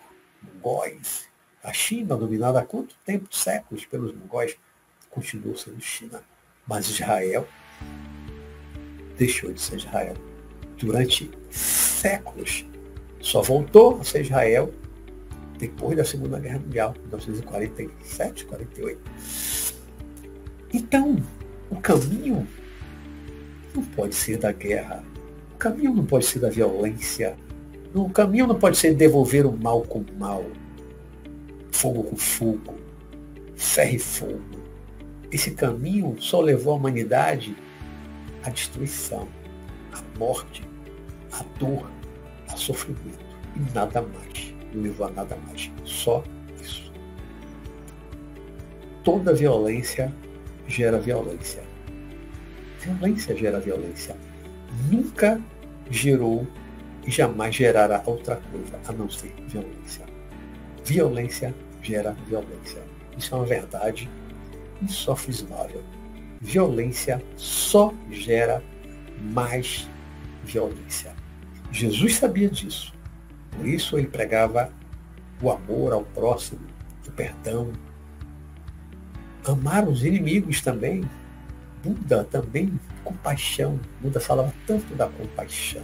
mongóis. A China, dominada há quanto tempo, séculos, pelos mongóis, continuou sendo China. Mas Israel deixou de ser Israel. Durante séculos, só voltou a ser Israel depois da Segunda Guerra Mundial, 1947, 48. Então, o caminho não pode ser da guerra, o caminho não pode ser da violência, o caminho não pode ser devolver o mal com o mal, fogo com fogo, ferro e fogo. Esse caminho só levou a humanidade à destruição, à morte, à dor, a sofrimento e nada mais não levou a nada mais. Só isso. Toda violência gera violência. Violência gera violência. Nunca gerou e jamais gerará outra coisa a não ser violência. Violência gera violência. Isso é uma verdade insofismável. Violência só gera mais violência. Jesus sabia disso. Por isso ele pregava o amor ao próximo, o perdão. Amar os inimigos também. Buda também, compaixão. Buda falava tanto da compaixão.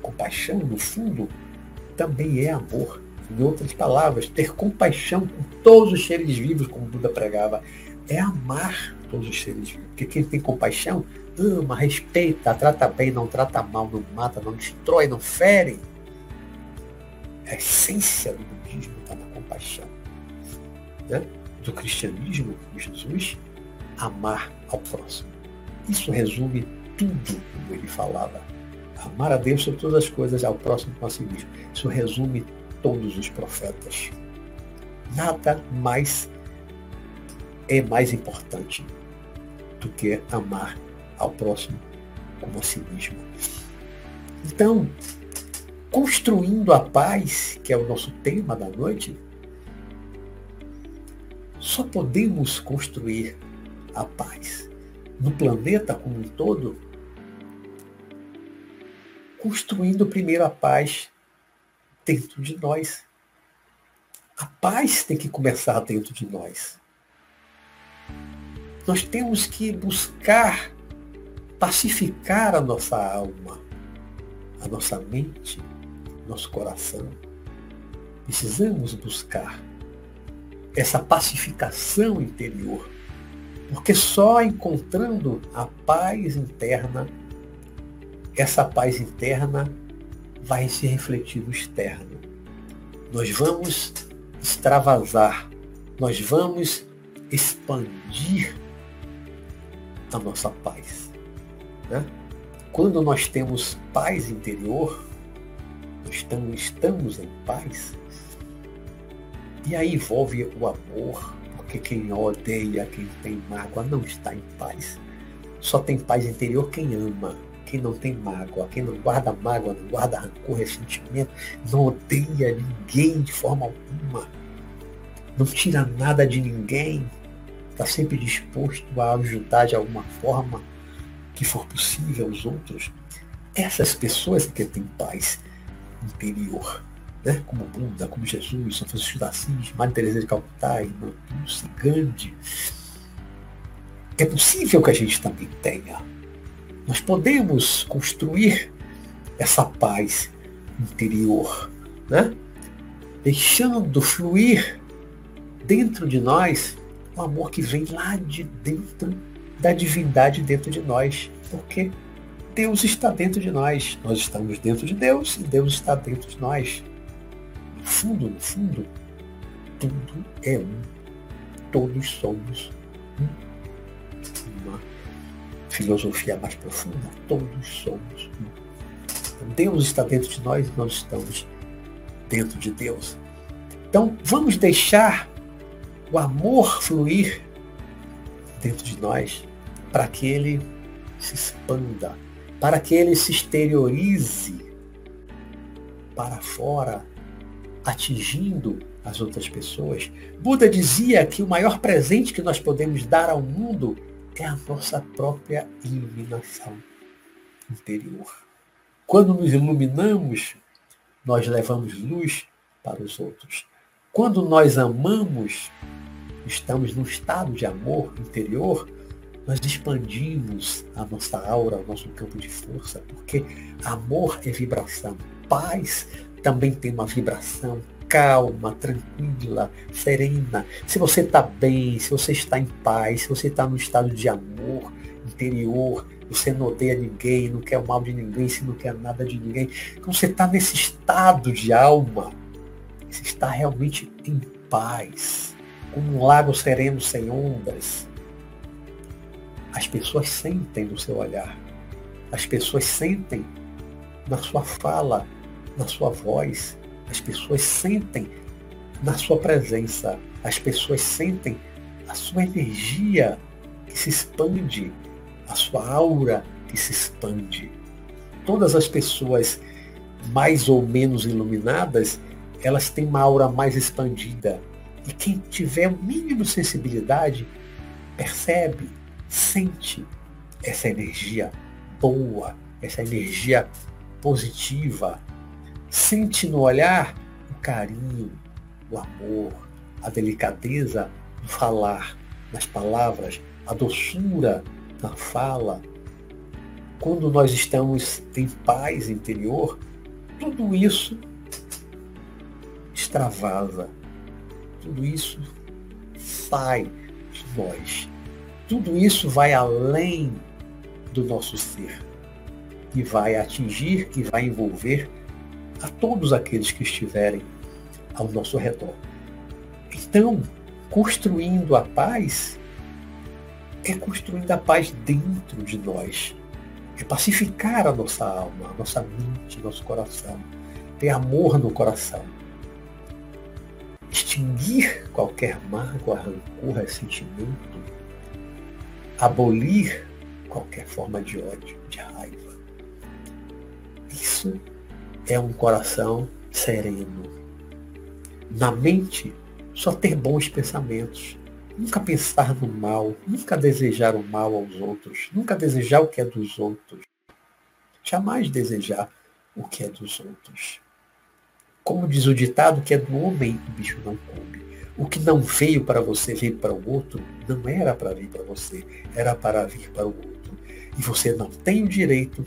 Compaixão, no fundo, também é amor. Em outras palavras, ter compaixão com todos os seres vivos, como Buda pregava, é amar todos os seres vivos. Porque quem tem compaixão ama, respeita, trata bem, não trata mal, não mata, não destrói, não fere a essência do budismo está na compaixão. Né? Do cristianismo, Jesus, amar ao próximo. Isso resume tudo como ele falava. Amar a Deus sobre todas as coisas, ao próximo com a si mesmo. Isso resume todos os profetas. Nada mais é mais importante do que amar ao próximo como a si mesmo. Então, construindo a paz, que é o nosso tema da noite, só podemos construir a paz no planeta como um todo, construindo primeiro a paz dentro de nós. A paz tem que começar dentro de nós. Nós temos que buscar pacificar a nossa alma, a nossa mente, nosso coração. Precisamos buscar essa pacificação interior, Porque só encontrando a paz interna, essa paz interna vai se refletir no externo. Nós vamos extravasar, nós vamos expandir a nossa paz. Né? Quando nós temos paz interior, nós estamos, estamos em paz, e aí envolve o amor, porque quem odeia, quem tem mágoa, não está em paz. Só tem paz interior quem ama, quem não tem mágoa, quem não guarda mágoa, não guarda rancor, ressentimento, não odeia ninguém de forma alguma, não tira nada de ninguém, está sempre disposto a ajudar de alguma forma que for possível aos outros. Essas pessoas que têm paz interior né? como Buda, como Jesus, São Francisco de Assis, Maria Teresa de Calcutá, Irmã Dulce, Gandhi. É possível que a gente também tenha. Nós podemos construir essa paz interior, né? deixando fluir dentro de nós o amor que vem lá de dentro da divindade dentro de nós. Porque Deus está dentro de nós. Nós estamos dentro de Deus e Deus está dentro de nós fundo, no fundo, tudo é um. Todos somos um. Uma filosofia mais profunda, todos somos um. Então, Deus está dentro de nós e nós estamos dentro de Deus. Então, vamos deixar o amor fluir dentro de nós para que ele se expanda, para que ele se exteriorize para fora atingindo as outras pessoas. Buda dizia que o maior presente que nós podemos dar ao mundo é a nossa própria iluminação interior. Quando nos iluminamos, nós levamos luz para os outros. Quando nós amamos, estamos num estado de amor interior, nós expandimos a nossa aura, o nosso campo de força, porque amor é vibração, paz também tem uma vibração calma, tranquila, serena. Se você está bem, se você está em paz, se você está no estado de amor interior, você não odeia ninguém, não quer o mal de ninguém, se não quer nada de ninguém. Então você está nesse estado de alma, você está realmente em paz, como um lago sereno sem ondas. As pessoas sentem no seu olhar, as pessoas sentem na sua fala, na sua voz, as pessoas sentem na sua presença, as pessoas sentem a sua energia que se expande, a sua aura que se expande. Todas as pessoas mais ou menos iluminadas, elas têm uma aura mais expandida. E quem tiver o mínimo sensibilidade, percebe, sente essa energia boa, essa energia positiva, Sente no olhar o carinho, o amor, a delicadeza do falar, nas palavras, a doçura na fala. Quando nós estamos em paz interior, tudo isso extravasa, tudo isso sai de nós. Tudo isso vai além do nosso ser e vai atingir e vai envolver a todos aqueles que estiverem ao nosso redor. Então, construindo a paz é construindo a paz dentro de nós. É pacificar a nossa alma, a nossa mente, nosso coração. Ter amor no coração. Extinguir qualquer mágoa, rancor, ressentimento. Abolir qualquer forma de ódio, de raiva. Isso é um coração sereno. Na mente, só ter bons pensamentos. Nunca pensar no mal, nunca desejar o mal aos outros, nunca desejar o que é dos outros. Jamais desejar o que é dos outros. Como diz o ditado, que é do homem, o bicho não come. O que não veio para você vir para o outro, não era para vir para você, era para vir para o outro. E você não tem o direito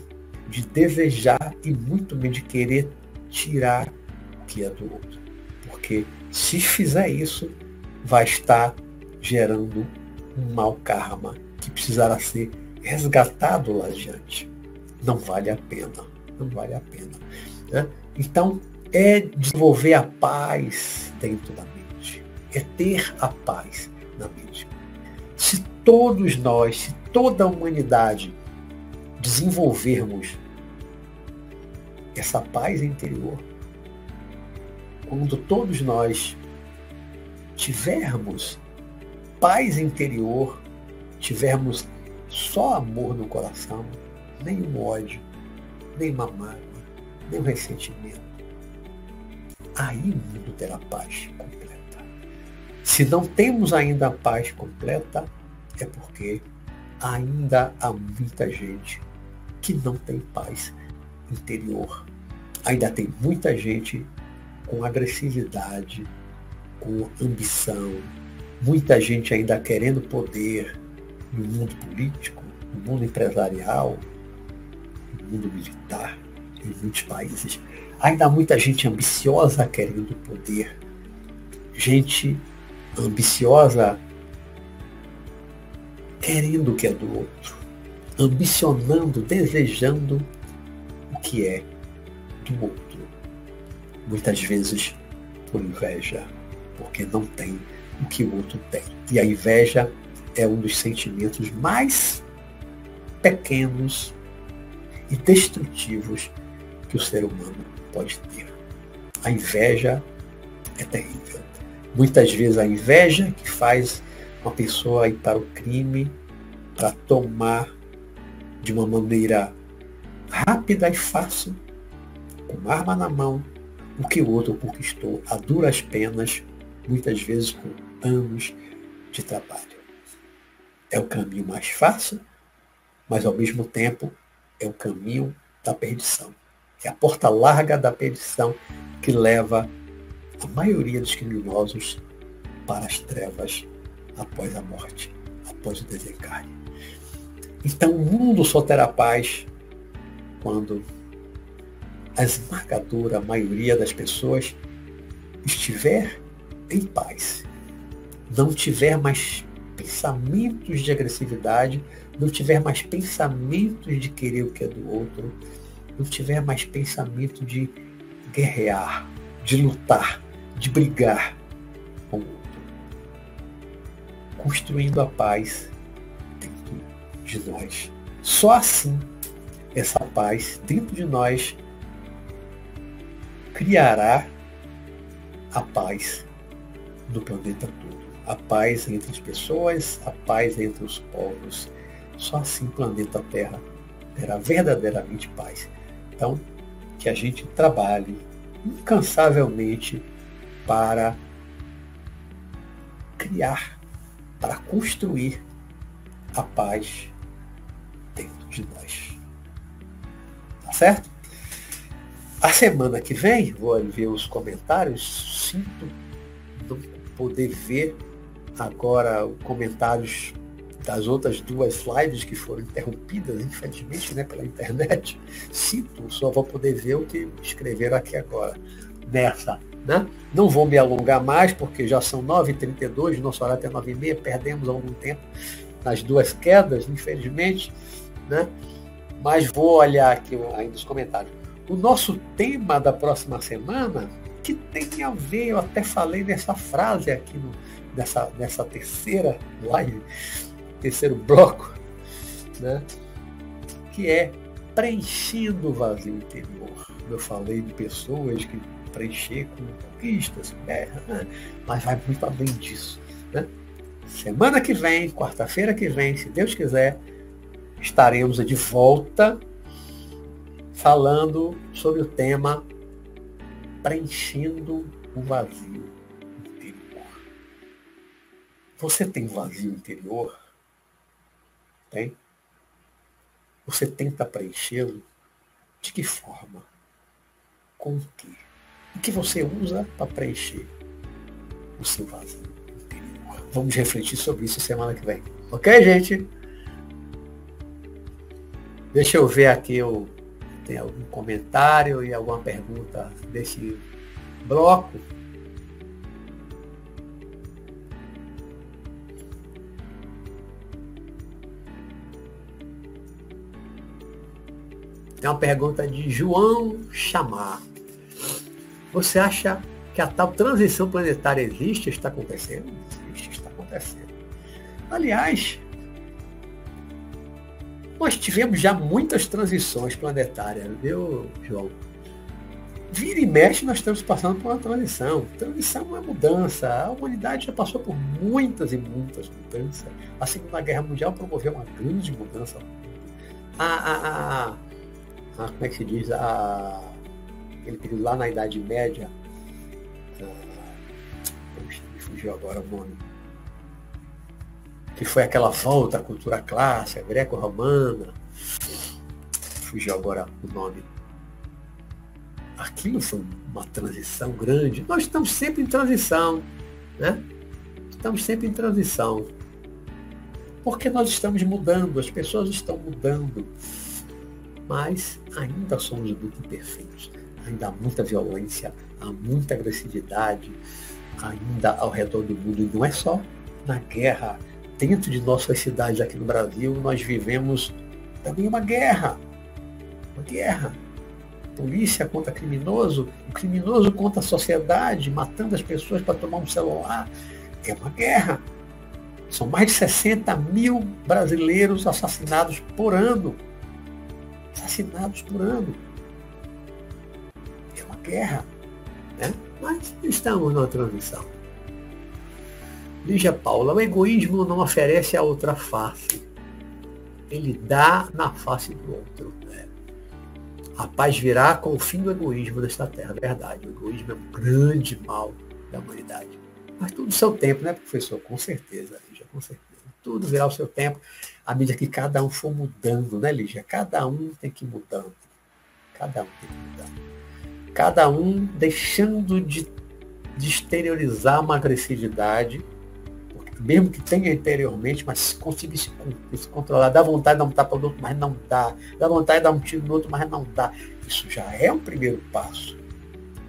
de desejar e muito menos de querer tirar o que é do outro. Porque se fizer isso, vai estar gerando um mau karma que precisará ser resgatado lá adiante. Não vale a pena. Não vale a pena. Né? Então, é desenvolver a paz dentro da mente. É ter a paz na mente. Se todos nós, se toda a humanidade desenvolvermos essa paz interior, quando todos nós tivermos paz interior, tivermos só amor no coração, nenhum ódio, nenhuma mágoa, nenhum ressentimento, aí o mundo terá paz completa. Se não temos ainda a paz completa, é porque ainda há muita gente que não tem paz interior. Ainda tem muita gente com agressividade, com ambição, muita gente ainda querendo poder no mundo político, no mundo empresarial, no mundo militar, em muitos países. Ainda há muita gente ambiciosa querendo poder, gente ambiciosa querendo o que é do outro, ambicionando, desejando o que é do outro. Muitas vezes por inveja, porque não tem o que o outro tem. E a inveja é um dos sentimentos mais pequenos e destrutivos que o ser humano pode ter. A inveja é terrível. Muitas vezes a inveja que faz uma pessoa ir para o crime, para tomar de uma maneira rápida e fácil, com arma na mão, o que o outro conquistou a duras penas, muitas vezes com anos de trabalho. É o caminho mais fácil, mas ao mesmo tempo é o caminho da perdição. É a porta larga da perdição que leva a maioria dos criminosos para as trevas após a morte, após o desencarne. Então o mundo só terá paz quando a esmagadora maioria das pessoas estiver em paz, não tiver mais pensamentos de agressividade, não tiver mais pensamentos de querer o que é do outro, não tiver mais pensamento de guerrear, de lutar, de brigar com o outro. Construindo a paz de nós. Só assim, essa paz dentro de nós criará a paz do planeta todo. A paz entre as pessoas, a paz entre os povos. Só assim o planeta Terra terá verdadeiramente paz. Então, que a gente trabalhe incansavelmente para criar, para construir a paz de nós. Tá certo? A semana que vem, vou ver os comentários, sinto não poder ver agora comentários das outras duas lives que foram interrompidas, infelizmente, né, pela internet. Sinto, só vou poder ver o que escreveram aqui agora, nessa né? Não vou me alongar mais, porque já são 9h32, nosso horário é 9h30, perdemos algum tempo nas duas quedas, infelizmente. Né? Mas vou olhar aqui ainda os comentários. O nosso tema da próxima semana, que tem a ver, eu até falei nessa frase aqui no, nessa, nessa terceira live, terceiro bloco, né? que é preenchendo o vazio interior. Eu falei de pessoas que preencher com conquistas, guerra, né? mas vai muito além disso. Né? Semana que vem, quarta-feira que vem, se Deus quiser, estaremos de volta falando sobre o tema preenchendo o vazio interior. Você tem vazio interior? Tem? Você tenta preenchê-lo? De que forma? Com o quê? O que você usa para preencher o seu vazio interior? Vamos refletir sobre isso semana que vem. Ok, gente? Deixa eu ver aqui o tem algum comentário e alguma pergunta desse bloco. É uma pergunta de João Chamar. Você acha que a tal transição planetária existe? Está acontecendo? Existe, está acontecendo. Aliás, nós tivemos já muitas transições planetárias, viu, João? Vira e mexe, nós estamos passando por uma transição. Transição é mudança. A humanidade já passou por muitas e muitas mudanças. A Segunda Guerra Mundial promoveu uma grande mudança. A, a, a, a como é que se diz? A, aquele período lá na Idade Média. A, poxa, me fugiu agora o nome que foi aquela volta à cultura clássica, greco-romana. Fugiu agora o nome. Aquilo foi uma transição grande. Nós estamos sempre em transição, né? Estamos sempre em transição. Porque nós estamos mudando, as pessoas estão mudando. Mas ainda somos muito imperfeitos. Ainda há muita violência, há muita agressividade, ainda ao redor do mundo. E não é só na guerra dentro de nossas cidades aqui no Brasil, nós vivemos também uma guerra. Uma guerra. Polícia contra criminoso, o criminoso contra a sociedade, matando as pessoas para tomar um celular. É uma guerra. São mais de 60 mil brasileiros assassinados por ano. Assassinados por ano. É uma guerra. Né? Mas estamos numa transição. Lígia Paula, o egoísmo não oferece a outra face. Ele dá na face do outro. Né? A paz virá com o fim do egoísmo nesta terra. Verdade, o egoísmo é um grande mal da humanidade. Mas tudo o seu tempo, né, professor? Com certeza, Lígia, com certeza. Tudo virá o seu tempo, à medida que cada um for mudando, né, Lígia? Cada um tem que ir mudando. Cada um tem que mudar. Cada um deixando de, de exteriorizar uma agressividade mesmo que tenha interiormente, mas conseguir se, se, controlar, dá vontade de dar um tapa no outro, mas não dá, dá vontade de dar um tiro no outro, mas não dá. Isso já é um primeiro passo,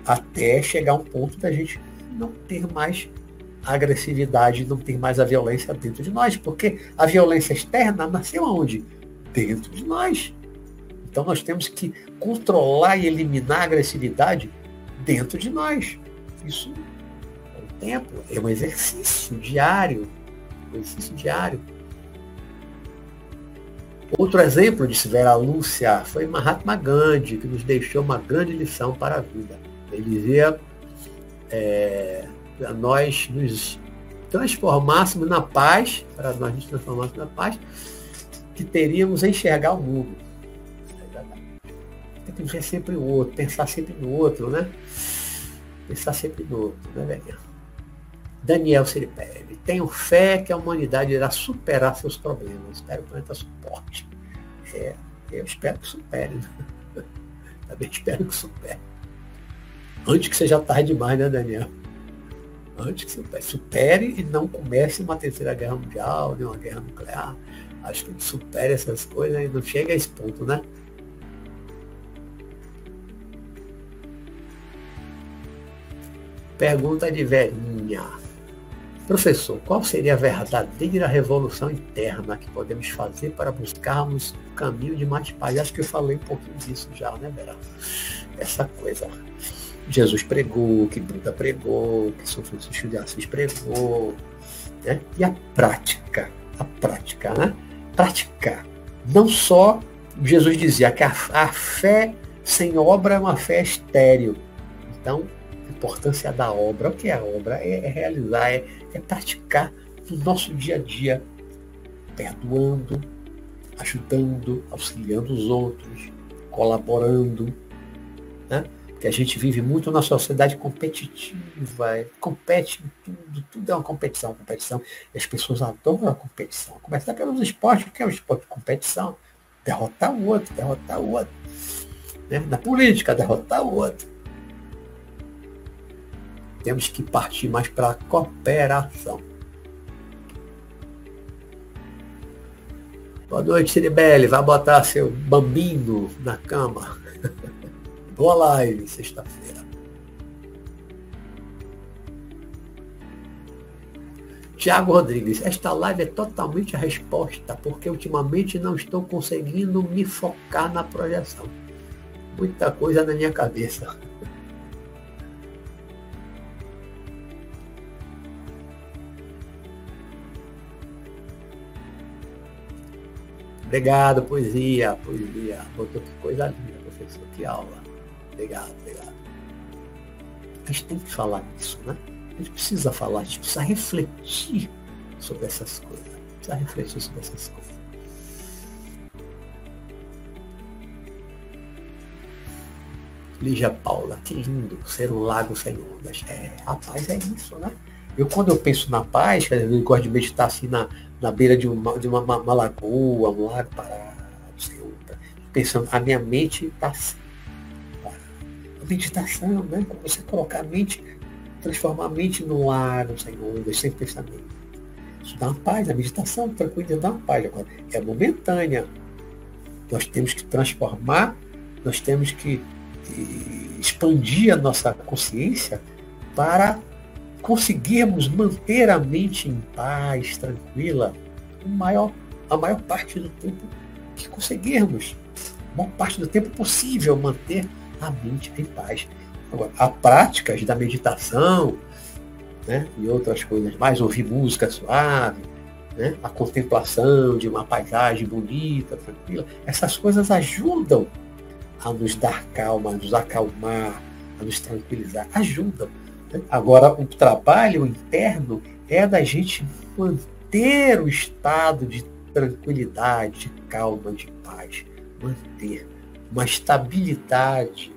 até chegar a um ponto da gente não ter mais a agressividade, não ter mais a violência dentro de nós, porque a violência externa nasceu aonde? Dentro de nós. Então nós temos que controlar e eliminar a agressividade dentro de nós. Isso tempo, é um exercício diário. Um exercício diário. Outro exemplo, disse Vera Lúcia, foi Mahatma Gandhi, que nos deixou uma grande lição para a vida. Ele dizia é, para nós nos transformássemos na paz, para nós nos transformássemos na paz, que teríamos a enxergar o mundo. Tem que ver sempre o outro, pensar sempre no outro, né? Pensar sempre no outro, né? Daniel Siripelli. Tenho fé que a humanidade irá superar seus problemas. Espero que o planeta suporte. É, eu espero que supere. Também espero que supere. Antes que seja tarde demais, né, Daniel? Antes que supere. Supere e não comece uma terceira guerra mundial, nem uma guerra nuclear. Acho que supere essas coisas e não chega a esse ponto, né? Pergunta de velhinha. Professor, qual seria a verdadeira revolução interna que podemos fazer para buscarmos o caminho de mais paz? Acho que eu falei um pouquinho disso já, né, Vera? Essa coisa. Jesus pregou, que Buda pregou, que São Francisco de Assis pregou. Né? E a prática, a prática, né? Praticar. Não só Jesus dizia que a, a fé sem obra é uma fé estéril. Então, importância da obra. O que é a obra? É, é realizar, é, é praticar no nosso dia a dia, perdoando, ajudando, auxiliando os outros, colaborando. Né? Que a gente vive muito na sociedade competitiva, é, compete em tudo, tudo é uma competição, competição. E as pessoas adoram a competição. Começar pelos esportes, porque é um esporte de competição. Derrotar o outro, derrotar o outro. Né? Na política, derrotar o outro temos que partir mais para a cooperação. Boa noite, Ciribele. Vai botar seu bambino na cama. Boa live, sexta-feira. Tiago Rodrigues, esta live é totalmente a resposta, porque ultimamente não estou conseguindo me focar na projeção. muita coisa na minha cabeça. Obrigado, poesia, poesia. Botou que coisa linda, professor, que aula. Obrigado, obrigado. A gente tem que falar disso, né? A gente precisa falar, a gente precisa refletir sobre essas coisas. Precisa refletir sobre essas coisas. Lígia Paula, que lindo, ser um lago sem ondas. É, a paz é isso, né? Eu, quando eu penso na paz, eu gosto de meditar assim na, na beira de uma, de uma, uma, uma lagoa, um lago parado, pensando, a minha mente está assim. A meditação, né? Você colocar a mente, transformar a mente no ar, sem ondas, sem pensamento. Isso dá uma paz, a meditação, tranquilidade dá uma paz. Agora, é momentânea. Nós temos que transformar, nós temos que expandir a nossa consciência para conseguirmos manter a mente em paz, tranquila, a maior, a maior parte do tempo que conseguirmos. A maior parte do tempo possível manter a mente em paz. Agora, há práticas da meditação né, e outras coisas mais, ouvir música suave, né, a contemplação de uma paisagem bonita, tranquila, essas coisas ajudam a nos dar calma, a nos acalmar, a nos tranquilizar. Ajudam. Agora, o trabalho interno é da gente manter o estado de tranquilidade, de calma, de paz. Manter uma estabilidade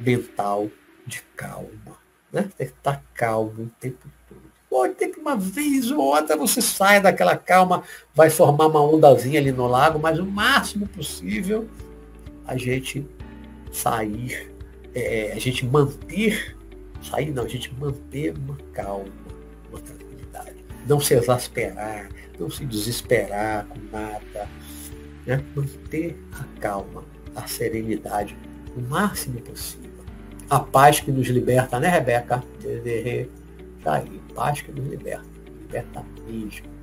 mental de calma. Né? Tem que estar calmo o tempo todo. Pode ter que uma vez ou outra você sai daquela calma, vai formar uma ondazinha ali no lago, mas o máximo possível a gente sair, é, a gente manter, sair não, a gente manter uma calma, uma tranquilidade. Não se exasperar, não se desesperar com nada. Né? Manter a calma, a serenidade o máximo possível. A paz que nos liberta, né, Rebeca? Tá aí, paz que nos liberta. Liberta mesmo.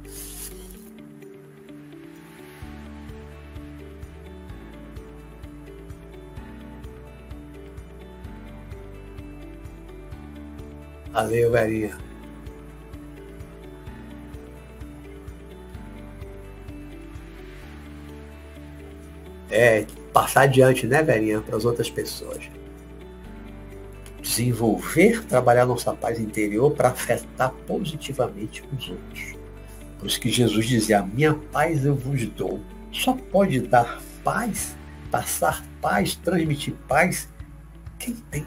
Valeu, velhinha. É, passar adiante, né, velhinha, para as outras pessoas. Desenvolver, trabalhar nossa paz interior para afetar positivamente os outros. Por isso que Jesus dizia, a minha paz eu vos dou. Só pode dar paz, passar paz, transmitir paz, quem tem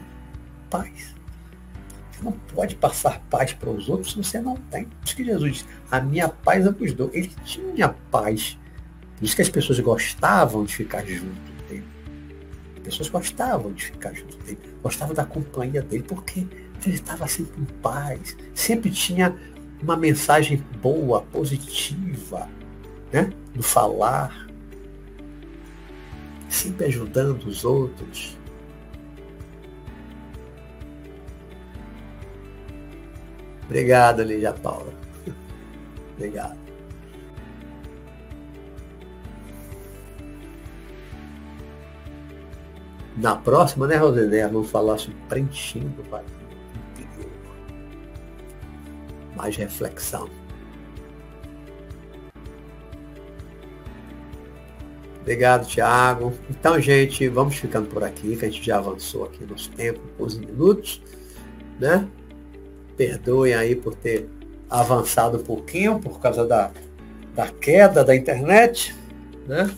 paz. Não pode passar paz para os outros se você não tem. Por isso que Jesus disse, a minha paz eu vos dou. Ele tinha paz. Por isso que as pessoas gostavam de ficar junto dele. As pessoas gostavam de ficar junto dele. Gostavam da companhia dele, porque ele estava sempre em paz. Sempre tinha uma mensagem boa, positiva, né? No falar. Sempre ajudando os outros. Obrigado, Lígia Paula. Obrigado. Na próxima, né, Rosené, vamos falar sobre preenchendo o interior. Mais reflexão. Obrigado, Tiago. Então, gente, vamos ficando por aqui, que a gente já avançou aqui nosso tempo, 11 minutos, né? Perdoem aí por ter avançado um pouquinho por causa da, da queda da internet, né?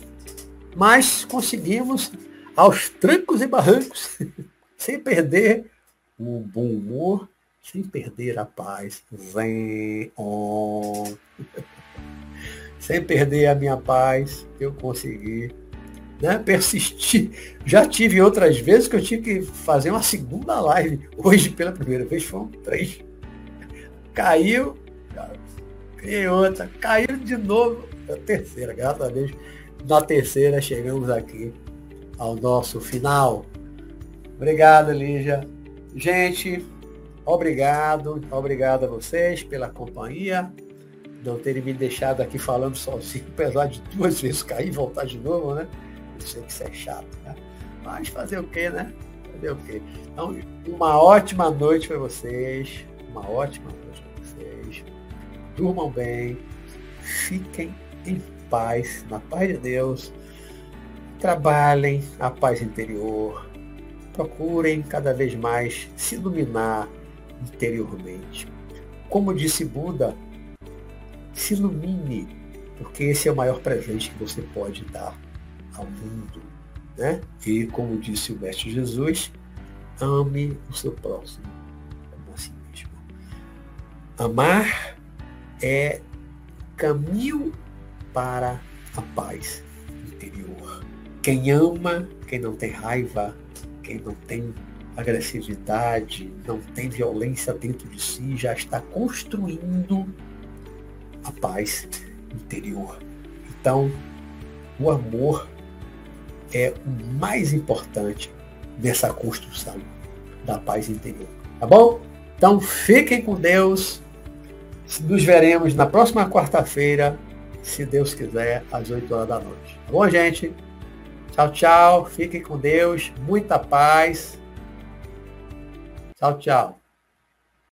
Mas conseguimos aos trancos e barrancos, sem perder o bom humor, sem perder a paz. On. sem perder a minha paz, eu consegui né, persistir. Já tive outras vezes que eu tive que fazer uma segunda live. Hoje, pela primeira vez, foram três caiu, criei outra, caiu de novo, a terceira, graças a Deus, na terceira chegamos aqui ao nosso final. Obrigado, Lígia. Gente, obrigado, obrigado a vocês pela companhia, não terem me deixado aqui falando sozinho, apesar de duas vezes cair e voltar de novo, né? Eu sei que isso é chato, né? Mas fazer o quê, né? Fazer o quê? Então, uma ótima noite para vocês. Uma ótima noite. Durmam bem. Fiquem em paz, na paz de Deus. Trabalhem a paz interior. Procurem cada vez mais se iluminar interiormente. Como disse Buda, se ilumine, porque esse é o maior presente que você pode dar ao mundo. Né? E como disse o Mestre Jesus, ame o seu próximo como a si mesmo. Amar é caminho para a paz interior. Quem ama, quem não tem raiva, quem não tem agressividade, não tem violência dentro de si, já está construindo a paz interior. Então, o amor é o mais importante nessa construção da paz interior. Tá bom? Então, fiquem com Deus. Nos veremos na próxima quarta-feira, se Deus quiser, às 8 horas da noite. Tá bom, gente? Tchau, tchau. Fiquem com Deus. Muita paz. Tchau, tchau.